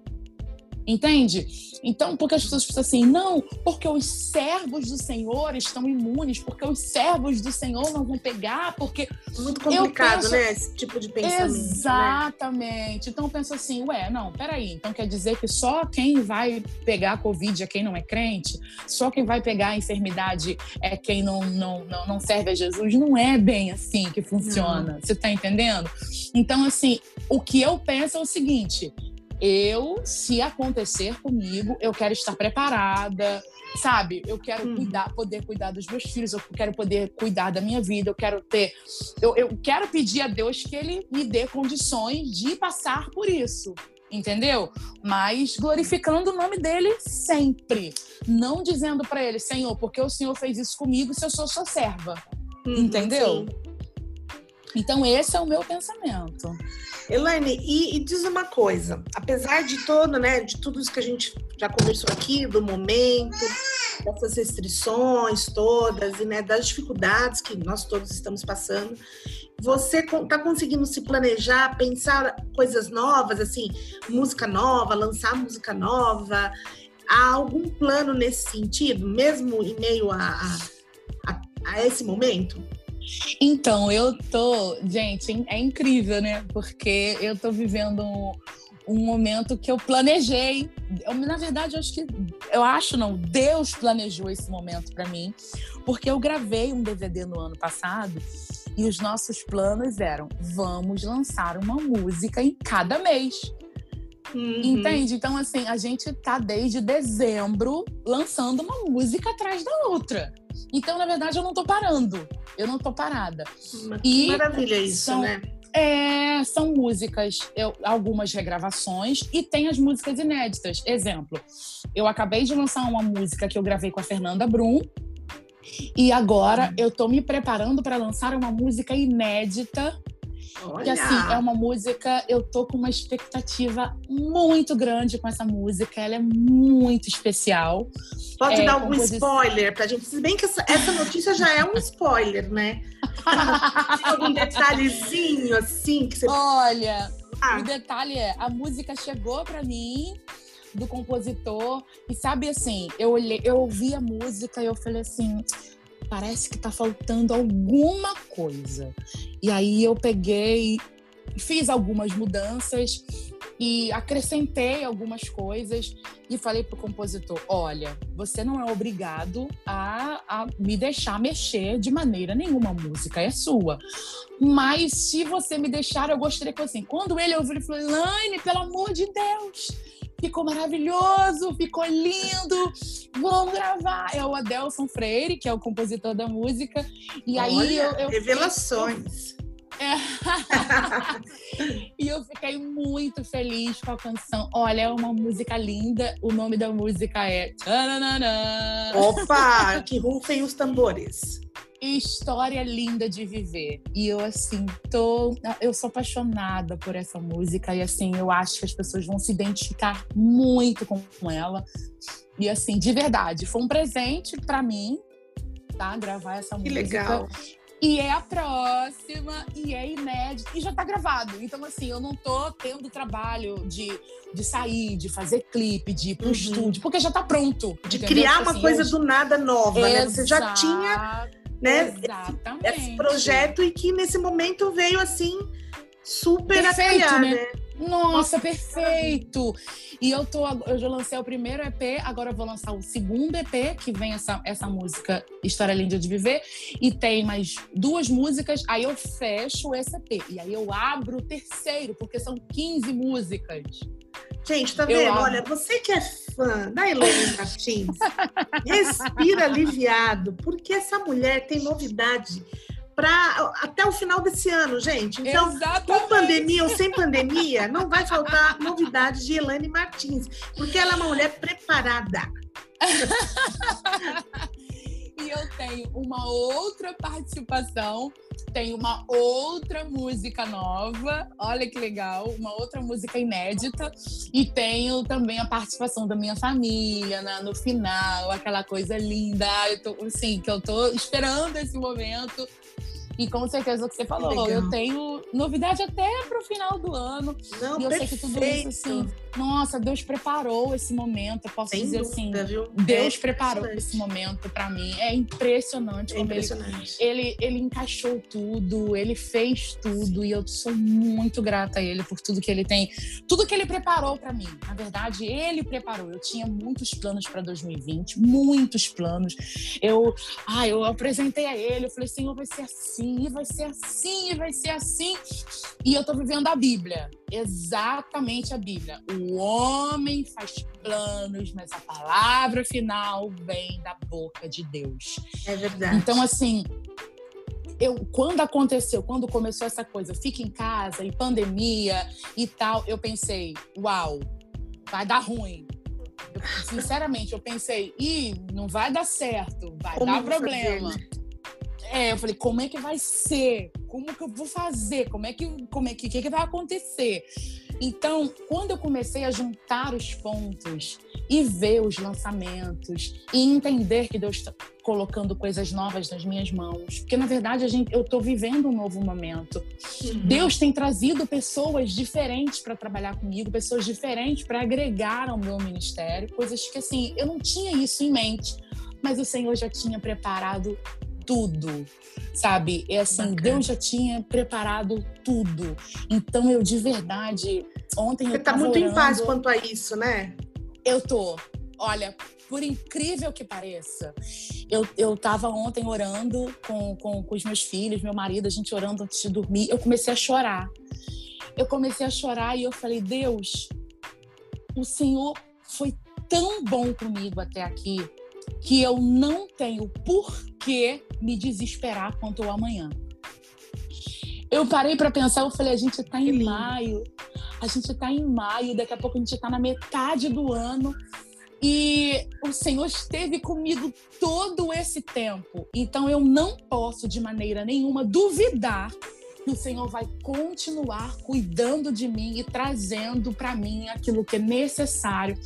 Entende? Então, porque as pessoas pensam assim, não, porque os servos do Senhor estão imunes, porque os servos do Senhor não vão pegar, porque. Muito complicado, penso... né? Esse tipo de pensamento. Né? Exatamente. Né? Então, eu penso assim, ué, não, peraí. Então quer dizer que só quem vai pegar a Covid é quem não é crente? Só quem vai pegar a enfermidade é quem não, não, não, não serve a Jesus? Não é bem assim que funciona. Não. Você tá entendendo? Então, assim, o que eu penso é o seguinte eu, se acontecer comigo, eu quero estar preparada, sabe? Eu quero hum. cuidar, poder cuidar dos meus filhos, eu quero poder cuidar da minha vida, eu quero ter. Eu, eu quero pedir a Deus que Ele me dê condições de passar por isso. Entendeu? Mas glorificando o nome dele sempre. Não dizendo para ele, Senhor, porque o Senhor fez isso comigo se eu sou sua serva. Uhum, entendeu? Sim. Então, esse é o meu pensamento. Elaine, e, e, diz uma coisa, apesar de todo, né, de tudo isso que a gente já conversou aqui, do momento, dessas restrições todas e né, das dificuldades que nós todos estamos passando, você está conseguindo se planejar, pensar coisas novas, assim, música nova, lançar música nova? Há algum plano nesse sentido, mesmo em meio a, a, a esse momento? Então, eu tô. Gente, é incrível, né? Porque eu tô vivendo um, um momento que eu planejei. Eu, na verdade, eu acho que. Eu acho, não. Deus planejou esse momento para mim. Porque eu gravei um DVD no ano passado e os nossos planos eram: vamos lançar uma música em cada mês. Uhum. Entende? Então, assim, a gente tá desde dezembro lançando uma música atrás da outra. Então, na verdade, eu não tô parando. Eu não tô parada. Que e maravilha isso, são, né? É, são músicas, eu, algumas regravações e tem as músicas inéditas. Exemplo, eu acabei de lançar uma música que eu gravei com a Fernanda Brum, e agora eu tô me preparando para lançar uma música inédita Olha. Que assim, é uma música, eu tô com uma expectativa muito grande com essa música, ela é muito especial. Pode é, dar algum composição... spoiler pra gente? Se bem que essa, essa notícia já é um spoiler, né? Tem algum detalhezinho assim que você. Olha, ah. o detalhe é: a música chegou para mim do compositor e sabe assim, eu olhei, eu ouvi a música e eu falei assim, parece que tá faltando alguma coisa. E aí eu peguei, fiz algumas mudanças e acrescentei algumas coisas e falei pro compositor: olha, você não é obrigado a, a me deixar mexer de maneira nenhuma, a música é sua. Mas se você me deixar, eu gostaria que assim. Quando ele ouviu, ele falou: Laine, pelo amor de Deus, ficou maravilhoso, ficou lindo, vamos gravar. É o Adelson Freire, que é o compositor da música. E Olha, aí eu, eu revelações. E eu fiquei muito feliz com a canção. Olha, é uma música linda. O nome da música é. Opa! que rufem os tambores história linda de viver. E eu, assim, tô. Eu sou apaixonada por essa música. E, assim, eu acho que as pessoas vão se identificar muito com ela. E, assim, de verdade, foi um presente para mim, tá? Gravar essa que música. legal. E é a próxima, e é inédito, e já tá gravado. Então, assim, eu não tô tendo trabalho de, de sair, de fazer clipe, de ir pro uhum. estúdio, porque já tá pronto. De entendeu? criar uma assim, coisa do nada nova, né? Você já tinha né? Exatamente. Esse projeto e que nesse momento veio assim super perfeito, né? né? Nossa, perfeito! E eu tô, eu já lancei o primeiro EP, agora eu vou lançar o segundo EP, que vem essa, essa música História Linda de Viver, e tem mais duas músicas, aí eu fecho esse EP. E aí eu abro o terceiro, porque são 15 músicas. Gente, tá vendo? Olha, você que é fã da Elaine Martins, respira aliviado, porque essa mulher tem novidade para até o final desse ano, gente. Então, Exatamente. com pandemia ou sem pandemia, não vai faltar novidades de Elaine Martins, porque ela é uma mulher preparada. e eu tenho uma outra participação, tenho uma outra música nova, olha que legal, uma outra música inédita, e tenho também a participação da minha família né, no final, aquela coisa linda, eu tô, assim, que eu tô esperando esse momento e com certeza o que você falou, que eu tenho novidade até pro final do ano. Não, e eu perfeito. sei que tudo isso, assim, nossa, Deus preparou esse momento. Eu posso Sem dizer dúvida, assim, viu? Deus é preparou esse momento para mim. É impressionante é como impressionante. Ele, ele, ele encaixou tudo, ele fez tudo e eu sou muito grata a ele por tudo que ele tem, tudo que ele preparou para mim. Na verdade, ele preparou. Eu tinha muitos planos para 2020, muitos planos. Eu, ah, eu apresentei a ele, eu falei, Senhor, vai ser assim, vai ser assim, vai ser assim. E eu tô vivendo a Bíblia, exatamente a Bíblia. O homem faz planos, mas a palavra final vem da boca de Deus. É verdade. Então, assim, eu, quando aconteceu, quando começou essa coisa, fica em casa e pandemia e tal, eu pensei, uau, vai dar ruim. Eu, sinceramente, eu pensei, ih, não vai dar certo, vai Como dar problema. Fazer, né? É, eu falei, como é que vai ser? Como que eu vou fazer? Como é que, como é que, que, que vai acontecer? Então, quando eu comecei a juntar os pontos e ver os lançamentos e entender que Deus está colocando coisas novas nas minhas mãos, porque na verdade a gente, eu estou vivendo um novo momento. Uhum. Deus tem trazido pessoas diferentes para trabalhar comigo, pessoas diferentes para agregar ao meu ministério, coisas que assim eu não tinha isso em mente, mas o Senhor já tinha preparado tudo, sabe? É assim, Bacana. Deus já tinha preparado tudo. Então eu de verdade, ontem Você eu tá muito orando, em paz quanto a isso, né? Eu tô. Olha, por incrível que pareça, eu, eu tava ontem orando com, com, com os meus filhos, meu marido, a gente orando antes de dormir. Eu comecei a chorar. Eu comecei a chorar e eu falei, Deus, o Senhor foi tão bom comigo até aqui que eu não tenho por que me desesperar quanto ao amanhã. Eu parei para pensar, eu falei, a gente está em maio, a gente está em maio, daqui a pouco a gente está na metade do ano e o Senhor esteve comigo todo esse tempo. Então eu não posso de maneira nenhuma duvidar que o Senhor vai continuar cuidando de mim e trazendo para mim aquilo que é necessário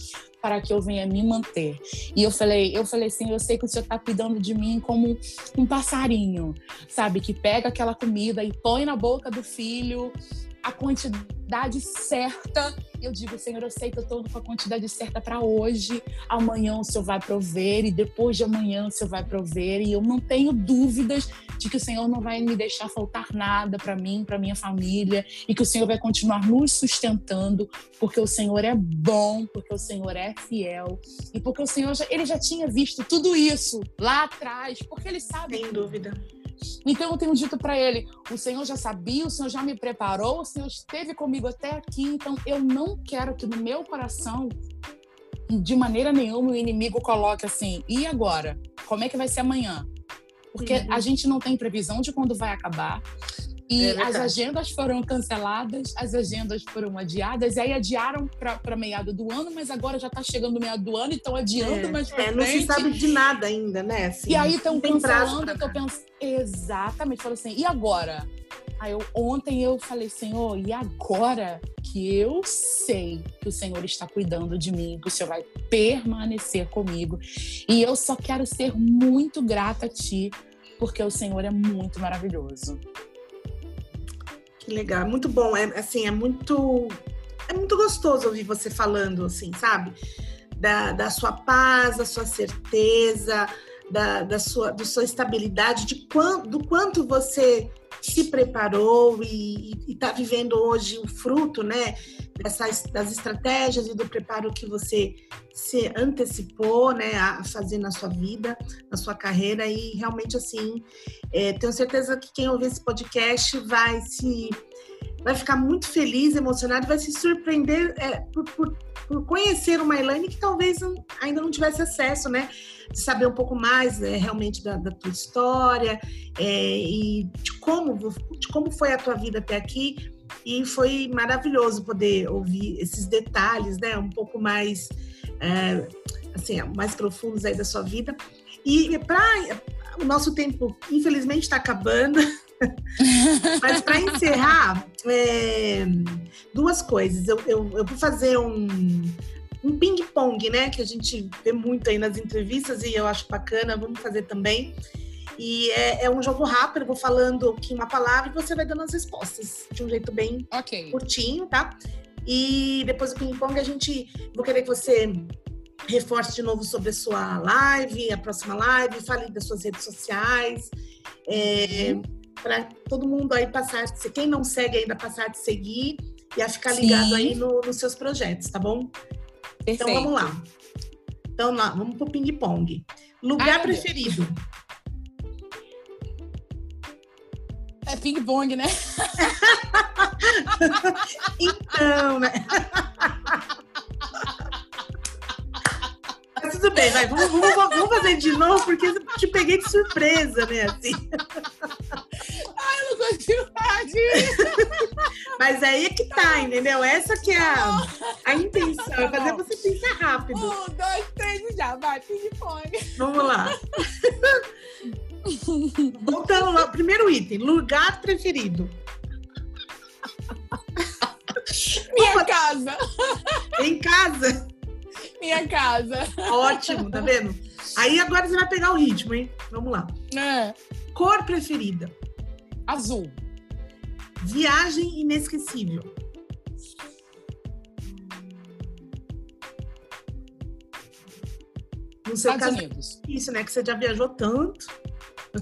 para que eu venha me manter. E eu falei, eu falei assim, eu sei que o Senhor está cuidando de mim como um passarinho, sabe, que pega aquela comida e põe na boca do filho a quantidade certa. Eu digo, Senhor, eu sei que eu estou com a quantidade certa para hoje. Amanhã o Senhor vai prover e depois de amanhã o Senhor vai prover. E eu não tenho dúvidas de que o Senhor não vai me deixar faltar nada para mim, para minha família e que o Senhor vai continuar nos sustentando, porque o Senhor é bom, porque o Senhor é fiel e porque o Senhor já, ele já tinha visto tudo isso lá atrás, porque ele sabe. Sem dúvida. Então eu tenho dito para ele: o Senhor já sabia, o Senhor já me preparou, o Senhor esteve comigo até aqui, então eu não quero que no meu coração, de maneira nenhuma, o inimigo coloque assim: e agora? Como é que vai ser amanhã? Porque uhum. a gente não tem previsão de quando vai acabar. E é as agendas foram canceladas, as agendas foram adiadas, e aí adiaram para meado do ano, mas agora já está chegando o meado do ano, então adiando é, mais é, Não se sabe de nada ainda, né? Assim, e aí estão cancelando, eu tô pensando. Exatamente, falou assim, e agora? Aí eu, ontem eu falei, Senhor, e agora que eu sei que o Senhor está cuidando de mim, que o Senhor vai permanecer comigo, e eu só quero ser muito grata a Ti, porque o Senhor é muito maravilhoso. Que legal, é muito bom, é assim, é muito é muito gostoso ouvir você falando assim, sabe? Da, da sua paz, da sua certeza, da, da, sua, da sua estabilidade, de quanto, do quanto você se preparou e está vivendo hoje o fruto, né? Dessas, das estratégias e do preparo que você se antecipou, né, a fazer na sua vida, na sua carreira e realmente assim, é, tenho certeza que quem ouvir esse podcast vai se vai ficar muito feliz, emocionado, vai se surpreender é, por, por, por, conhecer uma Elaine que talvez não, ainda não tivesse acesso, né? De saber um pouco mais é, realmente da, da, tua história é, e de como, de como foi a tua vida até aqui. E foi maravilhoso poder ouvir esses detalhes, né? Um pouco mais, é, assim, mais profundos aí da sua vida. E para o nosso tempo, infelizmente, está acabando. Mas para encerrar, é, duas coisas. Eu, eu, eu vou fazer um, um ping-pong, né? Que a gente vê muito aí nas entrevistas e eu acho bacana, vamos fazer também. E é, é um jogo rápido, eu vou falando aqui uma palavra e você vai dando as respostas de um jeito bem okay. curtinho, tá? E depois do ping-pong a gente. Vou querer que você reforce de novo sobre a sua live, a próxima live, fale das suas redes sociais. É, uhum para todo mundo aí passar, se quem não segue ainda passar de seguir e a ficar ligado Sim. aí no, nos seus projetos, tá bom? Perfeito. Então vamos lá. Então lá, vamos pro ping-pong. Lugar Ai, preferido? É ping-pong, né? então, né? Mas tudo bem, vai, vamos, vamos, vamos fazer de novo, porque eu te peguei de surpresa, né? Assim. Mas aí é que tá, entendeu? Essa que é a, a intenção, é fazer você pensar rápido. Um, dois, três e já, vai, ping-pong. Vamos lá. Voltando lá, primeiro item, lugar preferido. Minha Opa. casa. Em casa? Minha casa. Ótimo, tá vendo? Aí agora você vai pegar o ritmo, hein? Vamos lá. É. Cor preferida. Azul. Viagem inesquecível. No seu Estados caso, Unidos. Isso, né? Que você já viajou tanto.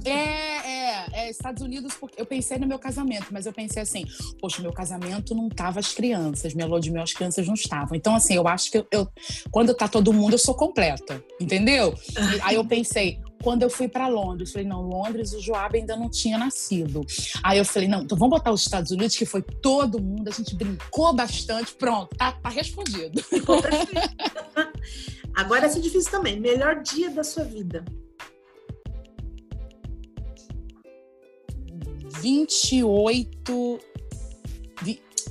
É, é, é, Estados Unidos, porque eu pensei no meu casamento, mas eu pensei assim, poxa, meu casamento não tava as crianças, minha lua de mel, as crianças não estavam. Então, assim, eu acho que eu, eu quando tá todo mundo, eu sou completa, entendeu? E, aí eu pensei, quando eu fui para Londres, falei, não, Londres, o Joab ainda não tinha nascido. Aí eu falei, não, então vamos botar os Estados Unidos, que foi todo mundo, a gente brincou bastante, pronto, tá, tá respondido. Agora é difícil também. Melhor dia da sua vida? 28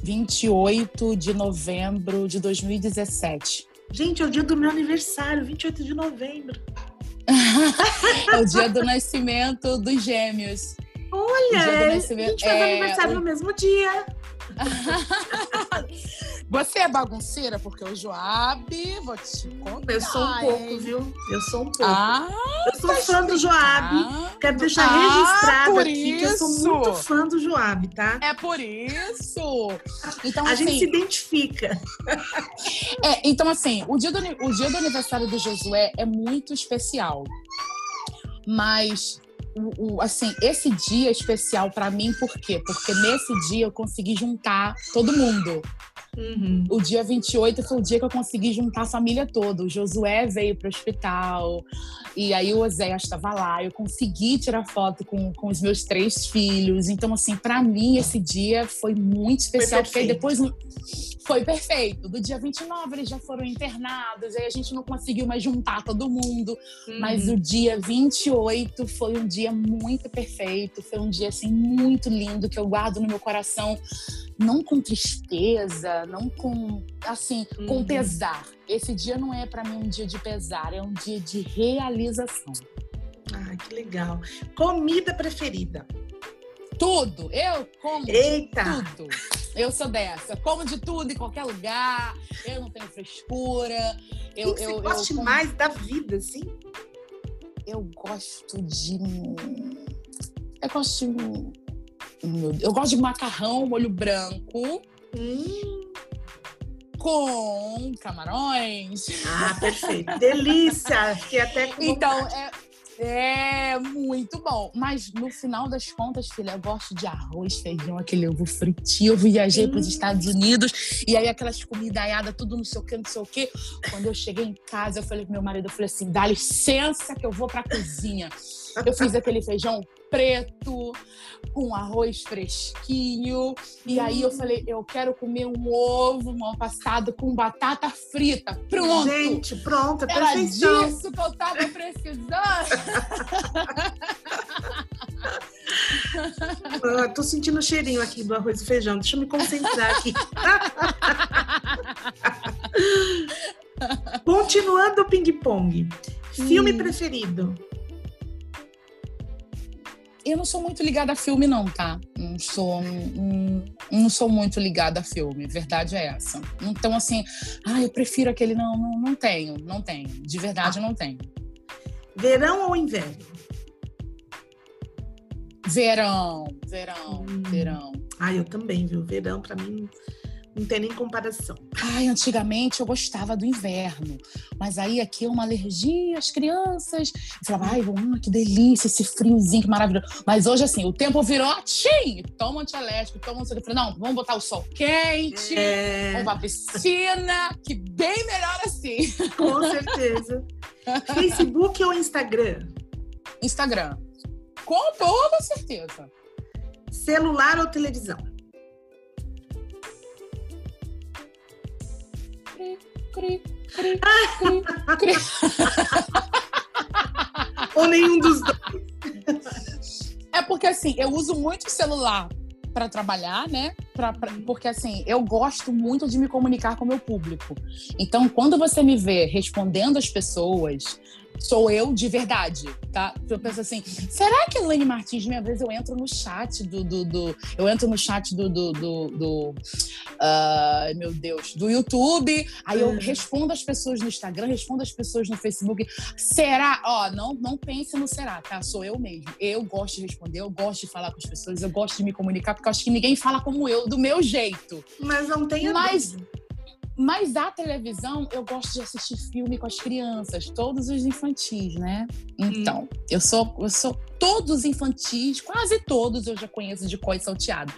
28 de novembro de 2017. Gente, é o dia do meu aniversário, 28 de novembro. é o dia do nascimento dos gêmeos. Olha, a gente faz é, aniversário o... no mesmo dia. Você é bagunceira porque o Joab, vou te contar. Eu sou um pouco, hein? viu? Eu sou um pouco. Ah, eu sou fã do Joab. Quero deixar ah, registrado aqui isso. que eu sou muito fã do Joab, tá? É por isso. Então, a assim, gente se identifica. É, então, assim, o dia, do, o dia do aniversário do Josué é muito especial. Mas o, o, assim, esse dia é especial para mim, por quê? Porque nesse dia eu consegui juntar todo mundo. Uhum. O dia 28 foi o dia que eu consegui juntar a família toda. O Josué veio para o hospital, e aí o Oséias estava lá. Eu consegui tirar foto com, com os meus três filhos. Então, assim, para mim, esse dia foi muito especial, porque depois foi perfeito. Do dia 29, eles já foram internados, aí a gente não conseguiu mais juntar todo mundo. Uhum. Mas o dia 28 foi um dia muito perfeito, foi um dia, assim, muito lindo, que eu guardo no meu coração não com tristeza, não com assim, uhum. com pesar. Esse dia não é para mim um dia de pesar, é um dia de realização. Ah, que legal. Comida preferida? Tudo. Eu como Eita. tudo. Eu sou dessa. Como de tudo em qualquer lugar. Eu não tenho frescura. Eu, o que eu, você gosta eu, mais da vida, assim? Eu gosto de. Eu gosto de eu gosto de macarrão, molho branco. Hum. Com camarões. Ah, perfeito. Delícia! Fiquei até com Então, é, é muito bom. Mas no final das contas, filha, eu gosto de arroz, feijão, aquele ovo fritinho. Eu viajei para os Estados Unidos e aí aquelas comidaiadas, tudo não sei o que, não sei o que. Quando eu cheguei em casa, eu falei pro meu marido, eu falei assim, dá licença que eu vou para a cozinha. Eu fiz aquele feijão preto, com arroz fresquinho. E aí eu falei, eu quero comer um ovo mal passado com batata frita. Pronto! Gente, pronto, Era perfeição. disso que eu tava precisando. ah, tô sentindo o cheirinho aqui do arroz e feijão. Deixa eu me concentrar aqui. Continuando o ping-pong. Filme hum. preferido? Eu não sou muito ligada a filme, não, tá? Não sou, não, não sou muito ligada a filme, verdade é essa. Então, assim, ah, eu prefiro aquele. Não, não, não tenho, não tenho. De verdade, ah. não tenho. Verão ou inverno? Verão, verão, hum. verão. Ah, eu também, viu? Verão, para mim, não tem nem comparação. Ai, antigamente eu gostava do inverno, mas aí aqui é uma alergia às crianças. Eu falava, ai, hum, que delícia, esse friozinho, que maravilhoso. Mas hoje, assim, o tempo virou, tchim, toma antialérgico, toma não sei o que. Não, vamos botar o sol quente, é... vamos pra piscina, que bem melhor assim. Com certeza. Facebook ou Instagram? Instagram. Com toda certeza. Celular ou televisão? Cri, cri, cri, cri. Ou nenhum dos dois. É porque assim, eu uso muito o celular para trabalhar, né? Pra, pra, porque assim, eu gosto muito de me comunicar com o meu público. Então, quando você me vê respondendo as pessoas, sou eu de verdade, tá? Eu penso assim, será que a Elaine Martins, minha vez eu entro no chat do, do, do eu entro no chat do, do, do, do uh, meu Deus, do YouTube, aí eu hum. respondo as pessoas no Instagram, respondo as pessoas no Facebook, será? Ó, não, não pense no será, tá? Sou eu mesmo. Eu gosto de responder, eu gosto de falar com as pessoas, eu gosto de me comunicar, porque eu acho que ninguém fala como eu, do meu jeito. Mas não tem Mas, dúvida. Mas a televisão, eu gosto de assistir filme com as crianças, todos os infantis, né? Então, hum. eu sou eu sou todos infantis, quase todos eu já conheço de coisa salteada.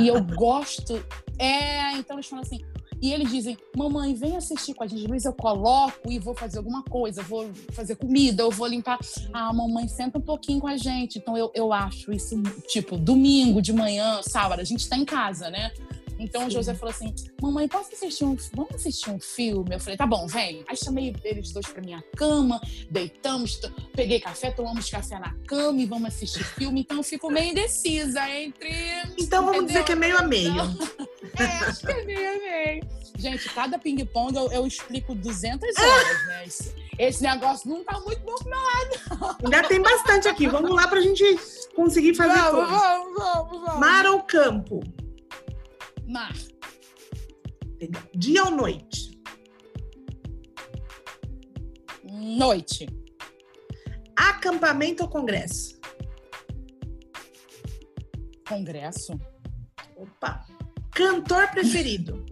E eu gosto. É, então eles falam assim: E eles dizem: Mamãe, vem assistir com a gente. Vezes eu coloco e vou fazer alguma coisa, vou fazer comida, eu vou limpar. Ah, mamãe, senta um pouquinho com a gente. Então eu, eu acho isso, tipo, domingo de manhã, sábado, a gente tá em casa, né? Então Sim. o José falou assim: Mamãe, posso assistir um Vamos assistir um filme? Eu falei, tá bom, vem. Aí chamei eles dois pra minha cama, deitamos, peguei café, tomamos café na cama e vamos assistir filme. Então eu fico meio indecisa entre. Então vamos entendeu? dizer que é meio a meio. Então, é, acho que é meio a meio. Gente, cada ping-pong eu, eu, explico 200 horas, né? Esse, esse, negócio não tá muito bom pro meu lado. Ainda tem bastante aqui. Vamos lá pra gente conseguir fazer vamos, Vamos, vamos, vamos. Mar ou campo? Mar. Dia ou noite? Noite. Acampamento ou congresso? Congresso. Opa. Cantor preferido?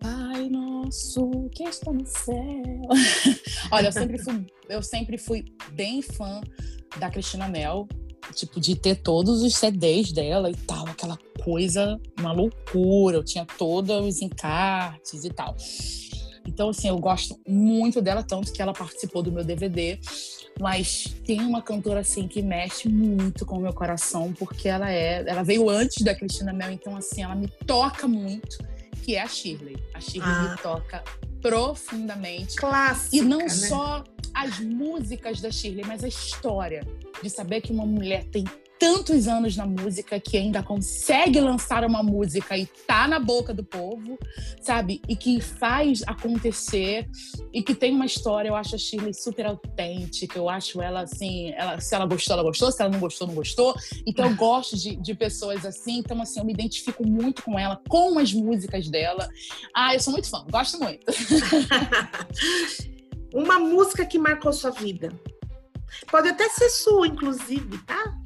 Pai nosso que está no céu. Olha, eu sempre fui, eu sempre fui bem fã da Cristina Mel tipo, de ter todos os CDs dela e tal, aquela coisa, uma loucura. Eu tinha todos os encartes e tal. Então, assim, eu gosto muito dela, tanto que ela participou do meu DVD. Mas tem uma cantora, assim, que mexe muito com o meu coração, porque ela é... Ela veio antes da Cristina Mel, então, assim, ela me toca muito, que é a Shirley. A Shirley ah. me toca profundamente. Clássica, E não né? só as músicas da Shirley, mas a história de saber que uma mulher tem tantos anos na música que ainda consegue lançar uma música e tá na boca do povo, sabe? E que faz acontecer e que tem uma história, eu acho a Shirley super autêntica, eu acho ela assim, ela, se ela gostou, ela gostou, se ela não gostou, não gostou. Então eu gosto de, de pessoas assim, então assim, eu me identifico muito com ela, com as músicas dela. Ah, eu sou muito fã, gosto muito. uma música que marcou sua vida. Pode até ser sua, inclusive, tá?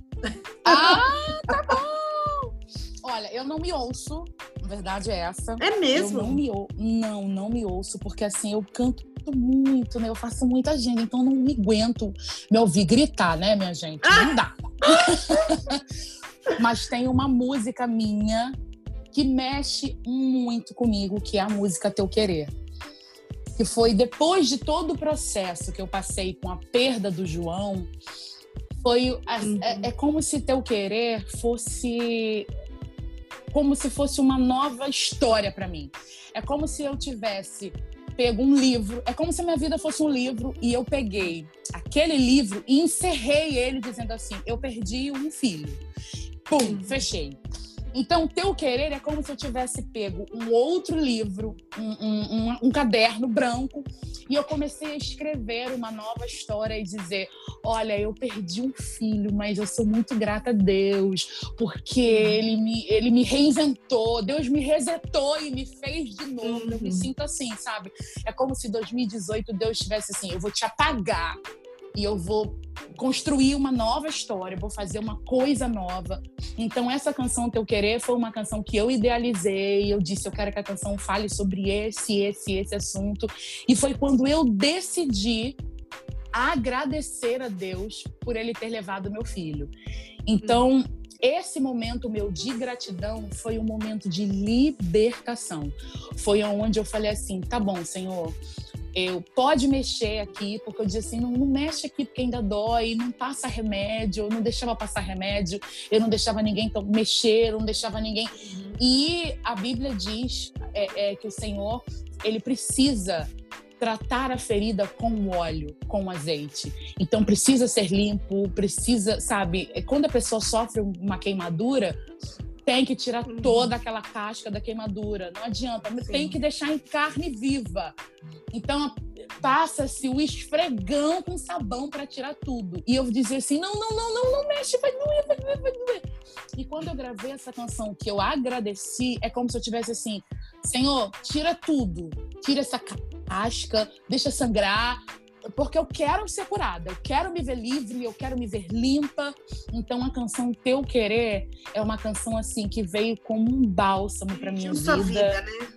Ah, tá bom! Olha, eu não me ouço, a verdade é essa. É mesmo? Eu não me ou... Não, não me ouço, porque assim, eu canto muito, né? Eu faço muita agenda, então eu não me aguento me ouvir gritar, né, minha gente? Não dá. Mas tem uma música minha que mexe muito comigo, que é a música Teu Querer que foi depois de todo o processo que eu passei com a perda do João, foi uhum. é, é, como se teu querer fosse como se fosse uma nova história para mim. É como se eu tivesse pego um livro, é como se a minha vida fosse um livro e eu peguei aquele livro e encerrei ele dizendo assim: eu perdi um filho. Pum, uhum. fechei. Então, teu querer é como se eu tivesse pego um outro livro, um, um, um, caderno branco, e eu comecei a escrever uma nova história e dizer: Olha, eu perdi um filho, mas eu sou muito grata a Deus, porque ele me, ele me reinventou, Deus me resetou e me fez de novo. Uhum. Eu me uhum. sinto assim, sabe? É como se 2018 Deus estivesse assim: Eu vou te apagar e eu vou construir uma nova história, vou fazer uma coisa nova. Então essa canção Teu Querer foi uma canção que eu idealizei, eu disse eu quero que a canção fale sobre esse, esse, esse assunto. E foi quando eu decidi agradecer a Deus por ele ter levado meu filho. Então, esse momento meu de gratidão foi um momento de libertação. Foi onde eu falei assim: tá bom, Senhor, eu pode mexer aqui, porque eu dizia assim, não, não, mexe aqui porque ainda dói, não passa remédio, eu não deixava passar remédio, eu não deixava ninguém então, mexer, eu não deixava ninguém. E a Bíblia diz é, é, que o Senhor, ele precisa tratar a ferida com óleo, com azeite. Então precisa ser limpo, precisa, sabe, quando a pessoa sofre uma queimadura, tem que tirar uhum. toda aquela casca da queimadura. Não adianta, Sim. tem que deixar em carne viva. Então passa-se o esfregão com sabão para tirar tudo. E eu dizia assim: não, não, não, não, não mexe, vai doer, vai doer, vai doer. E quando eu gravei essa canção que eu agradeci, é como se eu tivesse assim: Senhor, tira tudo, tira essa casca, deixa sangrar, porque eu quero ser curada, eu quero me ver livre, eu quero me ver limpa. Então a canção Teu Querer é uma canção assim que veio como um bálsamo para minha vida. vida né?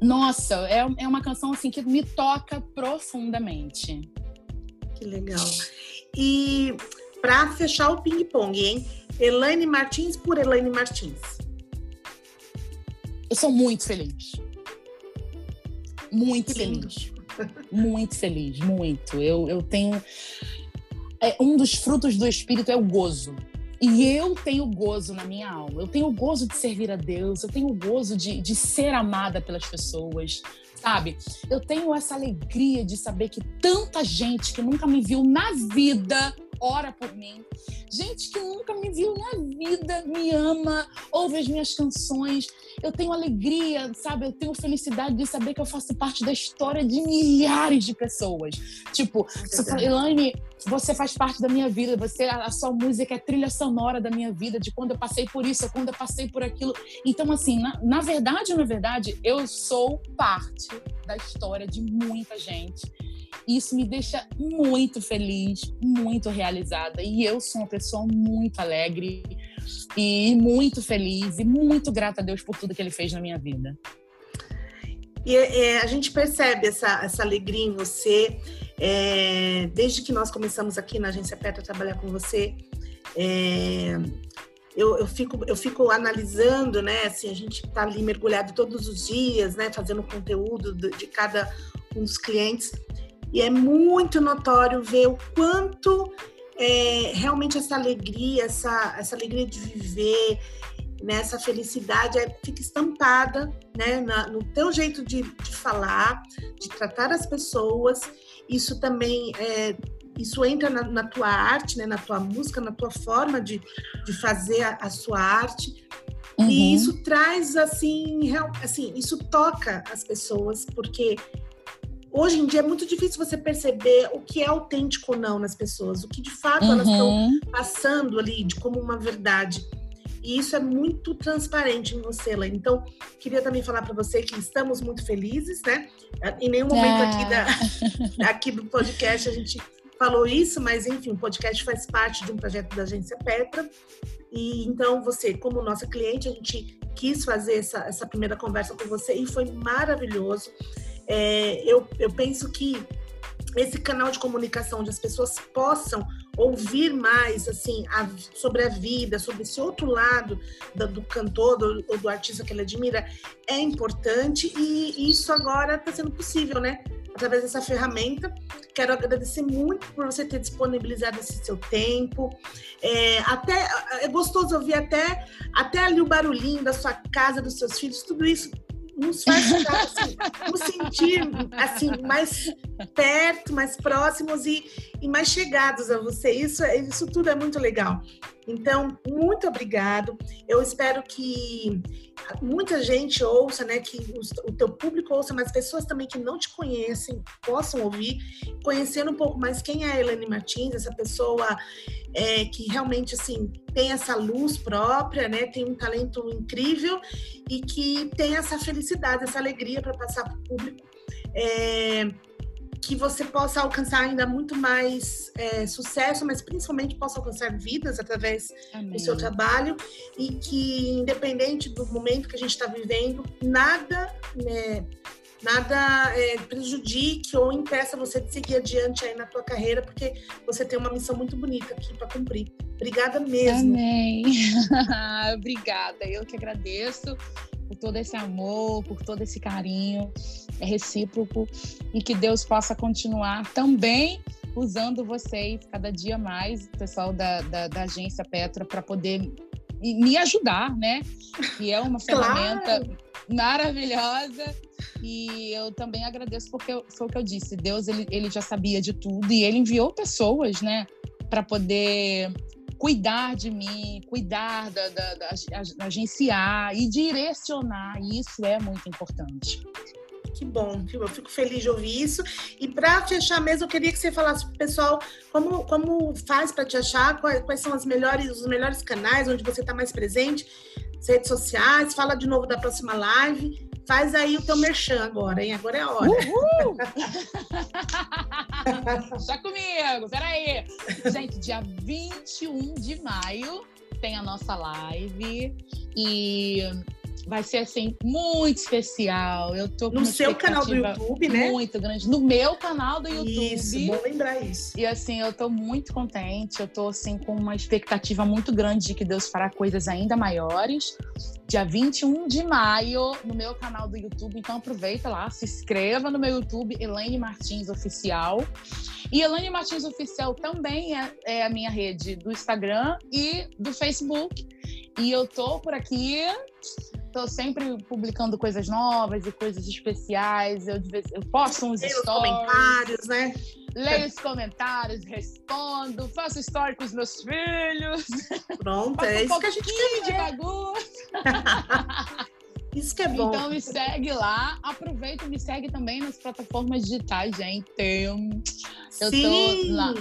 Nossa, é, é uma canção assim que me toca profundamente. Que legal. E para fechar o ping-pong, hein? Elaine Martins por Elaine Martins. eu sou muito feliz. Muito feliz. Muito feliz, muito. Eu, eu tenho. É, um dos frutos do Espírito é o gozo. E eu tenho gozo na minha alma. Eu tenho gozo de servir a Deus. Eu tenho gozo de, de ser amada pelas pessoas. Sabe? Eu tenho essa alegria de saber que tanta gente que nunca me viu na vida ora por mim. Gente que nunca me viu na vida me ama, ouve as minhas canções. Eu tenho alegria, sabe? Eu tenho felicidade de saber que eu faço parte da história de milhares de pessoas. Tipo, você fala, Elaine, você faz parte da minha vida, você a sua música é trilha sonora da minha vida, de quando eu passei por isso, quando eu passei por aquilo. Então, assim, na, na verdade, na verdade, eu sou parte da história de muita gente isso me deixa muito feliz, muito realizada. E eu sou uma pessoa muito alegre e muito feliz e muito grata a Deus por tudo que Ele fez na minha vida. E é, a gente percebe essa, essa alegria em você. É, desde que nós começamos aqui na Agência Petra a trabalhar com você, é, eu, eu, fico, eu fico analisando, né? Assim, a gente está ali mergulhado todos os dias, né? Fazendo conteúdo de, de cada um dos clientes. E é muito notório ver o quanto é, realmente essa alegria, essa, essa alegria de viver, né, essa felicidade é, fica estampada né, na, no teu jeito de, de, falar, de tratar as pessoas. Isso também é, isso entra na, na, tua arte, né, na tua música, na tua forma de, de fazer a, a sua arte. Uhum. E isso traz assim, real, assim, isso toca as pessoas, porque hoje em dia é muito difícil você perceber o que é autêntico ou não nas pessoas, o que de fato uhum. elas estão passando ali de como uma verdade. E isso é muito transparente em você, Elaine. Então, queria também falar para você que estamos muito felizes, né? Em nenhum momento aqui, da, ah. aqui do podcast a gente falou isso, mas enfim, o podcast faz parte de um projeto da agência Petra. E então, você, como nossa cliente, a gente quis fazer essa, essa primeira conversa com você e foi maravilhoso é, eu, eu penso que esse canal de comunicação onde as pessoas possam ouvir mais assim a, sobre a vida, sobre esse outro lado do, do cantor do, ou do artista que ele admira é importante e isso agora está sendo possível, né? Através dessa ferramenta. Quero agradecer muito por você ter disponibilizado esse seu tempo. É, até é gostoso ouvir até, até ali o barulhinho da sua casa, dos seus filhos, tudo isso nos faz ficar, assim, sentir assim, mais perto, mais próximos e, e mais chegados a você. Isso, isso tudo é muito legal. Então, muito obrigado. Eu espero que muita gente ouça, né? Que o, o teu público ouça, mas pessoas também que não te conhecem possam ouvir, conhecendo um pouco mais quem é a Elane Martins, essa pessoa é, que realmente assim tem essa luz própria, né? Tem um talento incrível e que tem essa felicidade, essa alegria para passar para o público. É, que você possa alcançar ainda muito mais é, sucesso, mas principalmente possa alcançar vidas através Amém. do seu trabalho e que, independente do momento que a gente está vivendo, nada né, nada é, prejudique ou impeça você de seguir adiante aí na tua carreira, porque você tem uma missão muito bonita aqui para cumprir. Obrigada mesmo. Amém. Obrigada, eu que agradeço por todo esse amor, por todo esse carinho, é recíproco e que Deus possa continuar também usando vocês cada dia mais, o pessoal da, da, da agência Petra, para poder me ajudar, né? E é uma ferramenta claro. maravilhosa. E eu também agradeço porque foi o que eu disse. Deus ele, ele já sabia de tudo e ele enviou pessoas, né, para poder cuidar de mim, cuidar da, da, da, da agenciar e direcionar. Isso é muito importante. Que bom, eu fico feliz de ouvir isso. E para fechar mesmo, eu queria que você falasse para o pessoal como, como faz para te achar, quais, quais, são as melhores, os melhores canais onde você está mais presente, redes sociais, fala de novo da próxima live. Faz aí o teu merchan agora, hein? Agora é a hora. Uhul! Já comigo, peraí. Gente, dia 21 de maio tem a nossa live e vai ser assim muito especial. Eu tô no seu canal do YouTube, né? Muito grande. No meu canal do YouTube. Isso, bom lembrar isso. E assim, eu tô muito contente. Eu tô assim com uma expectativa muito grande de que Deus fará coisas ainda maiores. Dia 21 de maio, no meu canal do YouTube. Então aproveita lá, se inscreva no meu YouTube, Elaine Martins Oficial. E Elaine Martins Oficial também é, é a minha rede do Instagram e do Facebook. E eu tô por aqui Tô sempre publicando coisas novas e coisas especiais. Eu, eu posto uns Leio stories. comentários, né? Leio os comentários, respondo, faço story com os meus filhos. Pronto, é isso um que a gente quer. de bagunça. Isso que é bom. Então me segue lá, aproveita e me segue também nas plataformas digitais, gente. Eu Sim. tô lá.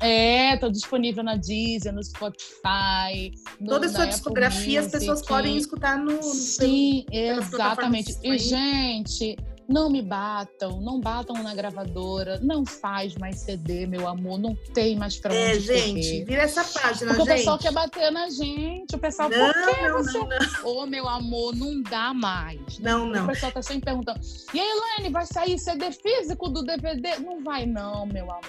É, tô disponível na Deezer, no Spotify. No, Toda a sua discografia as pessoas podem escutar no. Sim, pelo, exatamente. E, gente, não me batam, não batam na gravadora, não faz mais CD, meu amor, não tem mais pra é, onde gente, correr. vira essa página, Porque gente. o pessoal quer bater na gente, o pessoal, não, por que não, você... Não, não. Ô, meu amor, não dá mais. Não, não. O pessoal tá sempre perguntando, e aí, Elaine, vai sair CD físico do DVD? Não vai não, meu amor.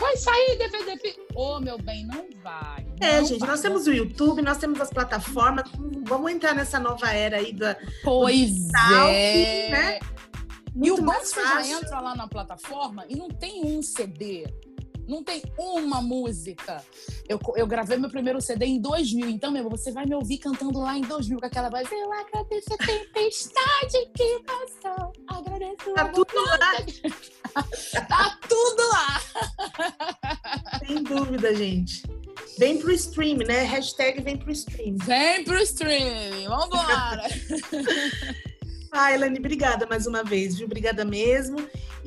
Vai sair DVD físico? Ô, meu bem, não vai. É, gente, vai. nós temos o YouTube, nós temos as plataformas, vamos entrar nessa nova era aí da... Pois digital, é. né? E o Muito bom que já entra lá na plataforma e não tem um CD. Não tem uma música. Eu, eu gravei meu primeiro CD em 2000, então, meu, você vai me ouvir cantando lá em 2000 com aquela voz. Eu agradeço a tempestade que passou. Agradeço Tá a tudo lá. Tá tudo lá. Sem dúvida, gente. Vem pro stream, né? Hashtag vem pro stream. Vem pro stream. Vambora. Ah, Elaine, obrigada mais uma vez, viu? Obrigada mesmo.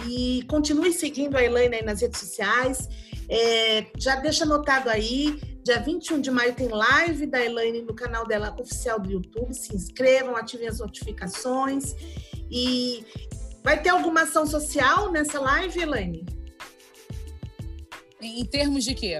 E continue seguindo a Elaine aí nas redes sociais. É, já deixa anotado aí, dia 21 de maio tem live da Elaine no canal dela oficial do YouTube. Se inscrevam, ativem as notificações. E vai ter alguma ação social nessa live, Elaine? em, termos de quê?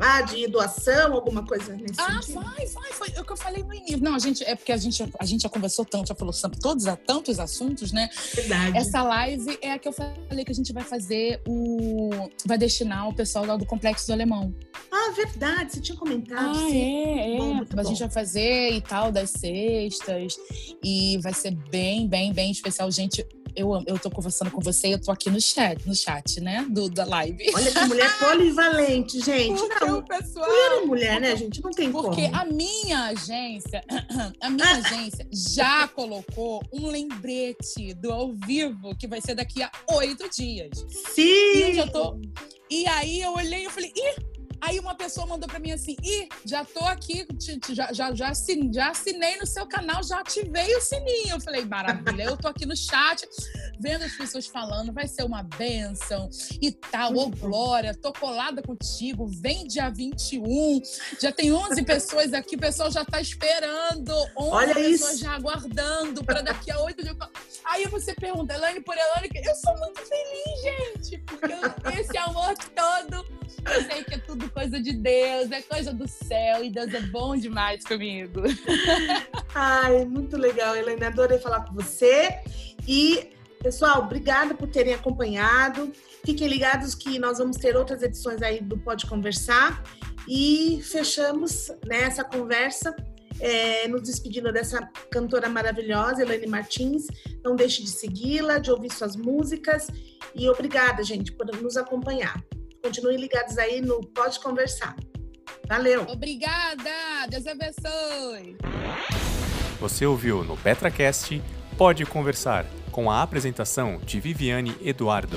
Ah, de doação, alguma coisa nesse Ah, sentido? vai, vai, foi o que eu falei no início. Não, a gente, é porque a gente, a gente já conversou tanto, já falou sobre todos, tantos assuntos, né? Verdade. Essa live é a que eu falei que a gente vai fazer o. Vai destinar o pessoal lá do Complexo do Alemão. Ah, verdade, você tinha comentado. Ah, sim. é, é. Bom, muito a bom. gente vai fazer e tal, das sextas. E vai ser bem, bem, bem especial. Gente, eu, eu tô conversando com você e eu tô aqui no chat, no chat, né? Do, da live. Olha que mulher polivalente, gente. Porque Não, o pessoal. mulher mulher, né, gente? Não tem Porque como. a minha agência, a minha agência já colocou um lembrete do ao vivo que vai ser daqui a oito dias. Sim! E eu já tô. E aí eu olhei e falei, ih! Aí uma pessoa mandou pra mim assim, ih, já tô aqui, já, já, já, assin- já assinei no seu canal, já ativei o sininho. Eu falei, maravilha, eu tô aqui no chat, vendo as pessoas falando, vai ser uma benção e tal, ô. Glória, tô colada contigo, vem dia 21, já tem 11 pessoas aqui, o pessoal já tá esperando, 11 Olha pessoas isso. já aguardando para daqui a oito dias. Aí você pergunta, Elaine por Elaine, eu sou muito feliz, gente, porque esse amor todo, eu sei que é tudo coisa de Deus, é coisa do céu, e Deus é bom demais comigo. Ai, muito legal, Helena. Adorei falar com você. E, pessoal, obrigada por terem acompanhado. Fiquem ligados que nós vamos ter outras edições aí do Pode Conversar. E fechamos né, essa conversa. é, nos despedindo dessa cantora maravilhosa, Elaine Martins. Não deixe de segui-la, de ouvir suas músicas. E obrigada, gente, por nos acompanhar. Continuem ligados aí no Pode Conversar. Valeu! Obrigada, Deus abençoe. Você ouviu no PetraCast Pode Conversar, com a apresentação de Viviane Eduardo.